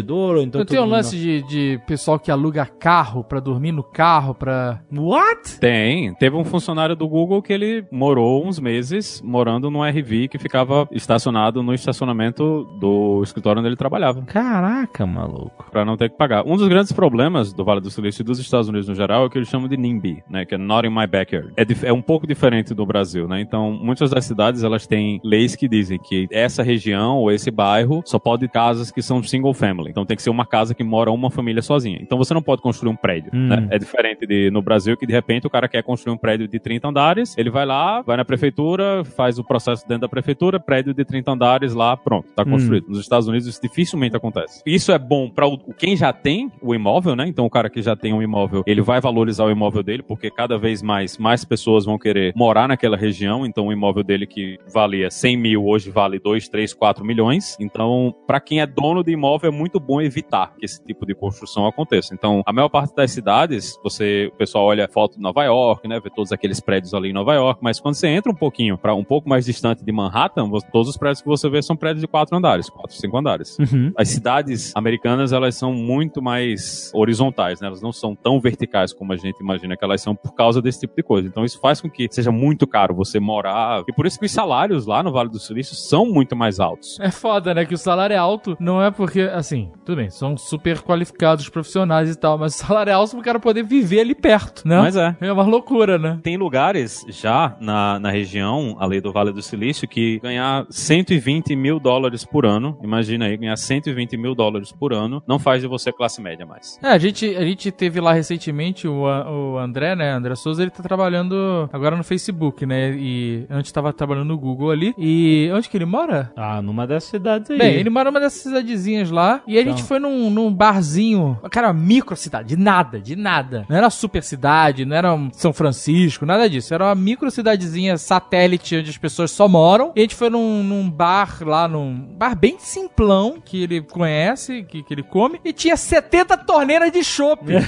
investidor, ou então. Não tem um lance de, de pessoal que aluga carro pra dormir no carro, pra... What? Tem. Teve um funcionário do Google que ele morou uns meses morando num RV que ficava estacionado no estacionamento do escritório onde ele trabalhava. Caraca, maluco. Pra não ter que pagar. Um dos grandes problemas do Vale do Silício e dos Estados Unidos no geral é o que eles chamam de NIMBY, né? Que é Not in My Backyard. É, é um pouco diferente do Brasil, né? Então, muitas das cidades, elas têm leis que dizem que essa região ou esse bairro só pode casas que são single family. Então, tem que ser uma casa que mora uma família sozinha. Então, você não pode construir um prédio, Hum. né? É diferente de no Brasil que, de repente, o cara quer construir um prédio de 30 andares, ele vai lá, vai na prefeitura, faz o processo dentro da prefeitura, prédio de 30 andares lá, pronto, tá Hum. construído. Nos Estados Unidos isso dificilmente acontece. Isso é bom para quem já tem o imóvel, né? Então o cara que já tem um imóvel, ele vai valorizar o imóvel dele, porque cada vez mais mais pessoas vão querer morar naquela região. Então o imóvel dele que valia 100 mil hoje vale 2, 3, 4 milhões. Então para quem é dono de imóvel é muito bom evitar que esse tipo de construção aconteça. Então a maior parte das cidades, você o pessoal olha foto de Nova York, né? Vê todos aqueles prédios ali em Nova York, mas quando você entra um pouquinho para um pouco mais distante de Manhattan, você- todos os prédios que você vê são prédios de quatro andares, quatro, cinco andares. Uhum. As cidades americanas, elas são muito mais horizontais, né? Elas não são tão verticais como a gente imagina que elas são por causa desse tipo de coisa. Então isso faz com que seja muito caro você morar. E por isso que os salários lá no Vale do Silício são muito mais altos. É foda, né? Que o salário é alto, não é porque, assim, tudo bem, são super qualificados profissionais e tal, mas o salário é alto pro cara poder viver ali perto, né? Mas é. É uma loucura, né? Tem lugares já na, na região, ali do Vale do Silício, que ganhar 120 mil dólares por ano, imagina aí, ganhar 120 mil dólares por ano, não faz de você classe média mais. É, a gente, a gente teve lá recentemente o, o André, né? André Souza, ele tá trabalhando agora no Facebook, né? E antes tava trabalhando no Google ali. E onde que ele mora? Ah, numa dessas cidades aí. Bem, ele mora numa dessas cidadezinhas lá. E a gente Então. foi num, num barzinho. Cara, micro cidade, de nada, de nada. Não era super cidade, não era um São Francisco, nada disso. Era uma micro cidadezinha satélite onde as pessoas só moram. E a gente foi num, num bar lá, num bar bem simplão que ele conhece, que, que ele come. E tinha 70 torneiras de chopp.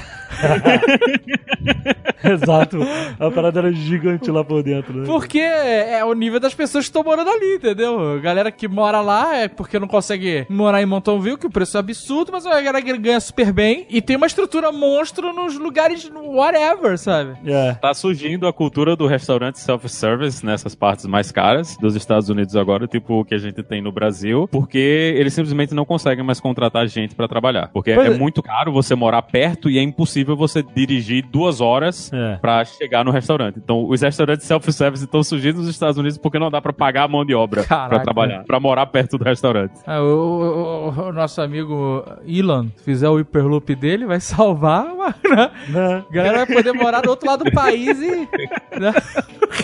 Exato. A parada era gigante lá por dentro, né? Porque é o nível das pessoas que estão morando ali, entendeu? Galera que mora lá é porque não consegue morar em Montonville, que o preço é absurdo, mas a galera que ganha super bem e tem uma estrutura monstro nos lugares whatever, sabe? É. Tá surgindo a cultura do restaurante self-service nessas partes mais caras dos Estados Unidos agora, tipo o que a gente tem no Brasil, porque eles simplesmente não conseguem mais contratar gente pra trabalhar. Porque Pois é é. muito caro você morar perto e é impossível você dirigir duas horas É. pra chegar no restaurante. Então, os restaurantes self-service estão surgindo nos Estados Unidos porque não dá pra pagar a mão de obra pra trabalhar, pra morar perto do restaurante. Ah, o, o- o- o nosso amigo Elon fizer o Hyperloop dele, vai salvar, né? Né? A galera vai poder morar do outro lado do país e. né?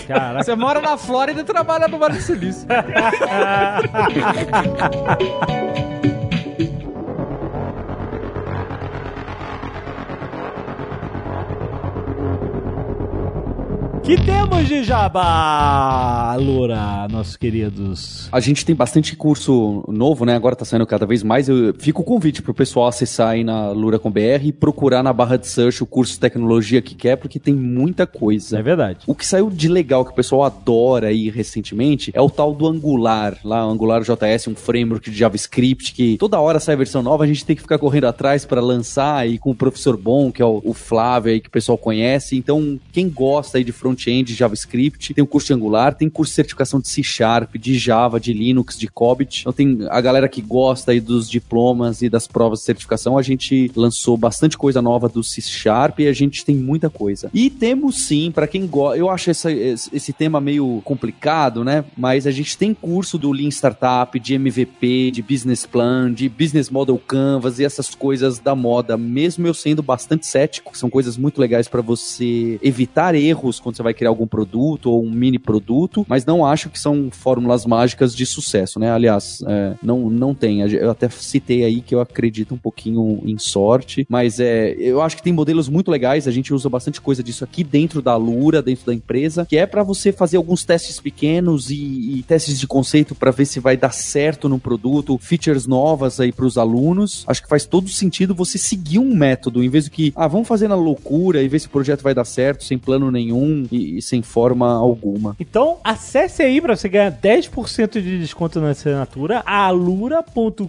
Caraca. Você mora na Flórida e trabalha no Vale do Silício. Que temos de jabá, Loura, nossos queridos? A gente tem bastante curso novo, né? Agora tá saindo cada vez mais. Eu fico o convite pro pessoal acessar aí na Lura com BR e procurar na barra de search o curso de tecnologia que quer, porque tem muita coisa. É verdade. O que saiu de legal que o pessoal adora aí recentemente é o tal do Angular, lá Angular JS, um framework de JavaScript que toda hora sai versão nova, a gente tem que ficar correndo atrás para lançar aí com o professor bom, que é o, o Flávio aí que o pessoal conhece. Então, quem gosta aí de front front-end, JavaScript, tem o curso de Angular, tem curso de certificação de C Sharp, de Java, de Linux, de Cobit. Então tem a galera que gosta aí dos diplomas e das provas de certificação, a gente lançou bastante coisa nova do C Sharp e a gente tem muita coisa. E temos sim, para quem gosta, eu acho essa, esse tema meio complicado, né? Mas a gente tem curso do Lean Startup, de MVP, de Business Plan, de Business Model Canvas e essas coisas da moda, mesmo eu sendo bastante cético, são coisas muito legais para você evitar erros quando você vai criar algum produto ou um mini produto, mas não acho que são fórmulas mágicas de sucesso, né? Aliás, é, não, não tem. Eu até citei aí que eu acredito um pouquinho em sorte, mas é, eu acho que tem modelos muito legais, a gente usa bastante coisa disso aqui dentro da Lura, dentro da empresa, que é para você fazer alguns testes pequenos e, e testes de conceito para ver se vai dar certo no produto, features novas aí para os alunos. Acho que faz todo sentido você seguir um método, em vez de que, ah, vamos fazer na loucura e ver se o projeto vai dar certo, sem plano nenhum e sem forma alguma. Então, acesse aí para você ganhar 10% de desconto na assinatura, alura.com.br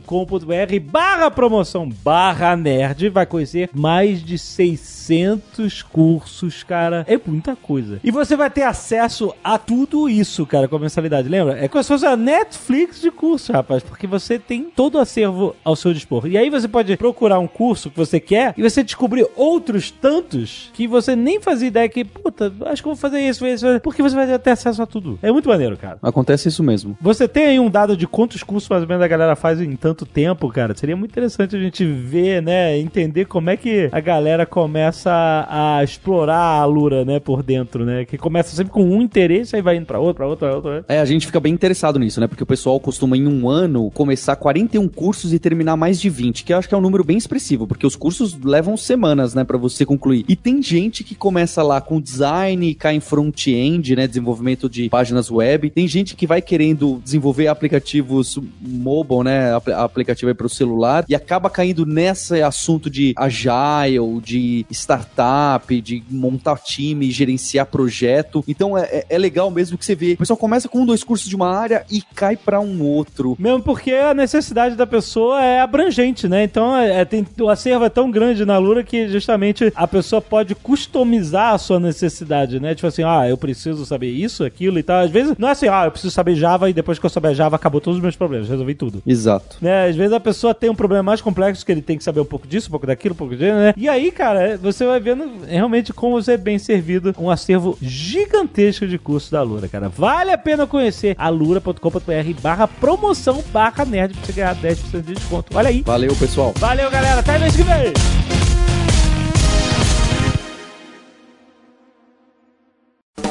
barra promoção barra nerd. Vai conhecer mais de 600 cursos, cara. É muita coisa. E você vai ter acesso a tudo isso, cara, com a mensalidade. Lembra? É como se fosse a Netflix de curso, rapaz, porque você tem todo o acervo ao seu dispor. E aí você pode procurar um curso que você quer e você descobrir outros tantos que você nem fazia ideia que, puta, acho que vou fazer isso, isso, porque você vai ter acesso a tudo. É muito maneiro, cara. Acontece isso mesmo. Você tem aí um dado de quantos cursos mais ou menos a galera faz em tanto tempo, cara? Seria muito interessante a gente ver, né, entender como é que a galera começa a, explorar a Lura, né, por dentro, né? Que começa sempre com um interesse, aí vai indo pra outro, pra outro, pra outro. Né? É, a gente fica bem interessado nisso, né? Porque o pessoal costuma em um ano começar 41 cursos e terminar mais de 20, que eu acho que é um número bem expressivo, porque os cursos levam semanas, né, para você concluir. E tem gente que começa lá com design cai em front-end, né, desenvolvimento de páginas web. Tem gente que vai querendo desenvolver aplicativos mobile, né, aplicativo aí para o celular e acaba caindo nesse assunto de agile, de startup, de montar time, gerenciar projeto. Então é, é legal mesmo que você vê. O pessoal começa com um, dois cursos de uma área e cai para um outro. Mesmo porque a necessidade da pessoa é abrangente, né? Então é, tem, o acervo é tão grande na Lura que justamente a pessoa pode customizar a sua necessidade, né? Tipo assim, ah, eu preciso saber isso, aquilo e tal. Às vezes não é assim, ah, eu preciso saber Java e depois que eu souber Java acabou todos os meus problemas, resolvi tudo. Exato. Né? Às vezes a pessoa tem um problema mais complexo que ele tem que saber um pouco disso, um pouco daquilo, um pouco disso, né? E aí, cara, você vai vendo realmente como você é bem servido um acervo gigantesco de cursos da Lura, cara. Vale a pena conhecer alura.com.br barra promoção barra nerd pra você ganhar 10% de desconto. Olha aí. Valeu, pessoal. Valeu, galera. Até mês que vem.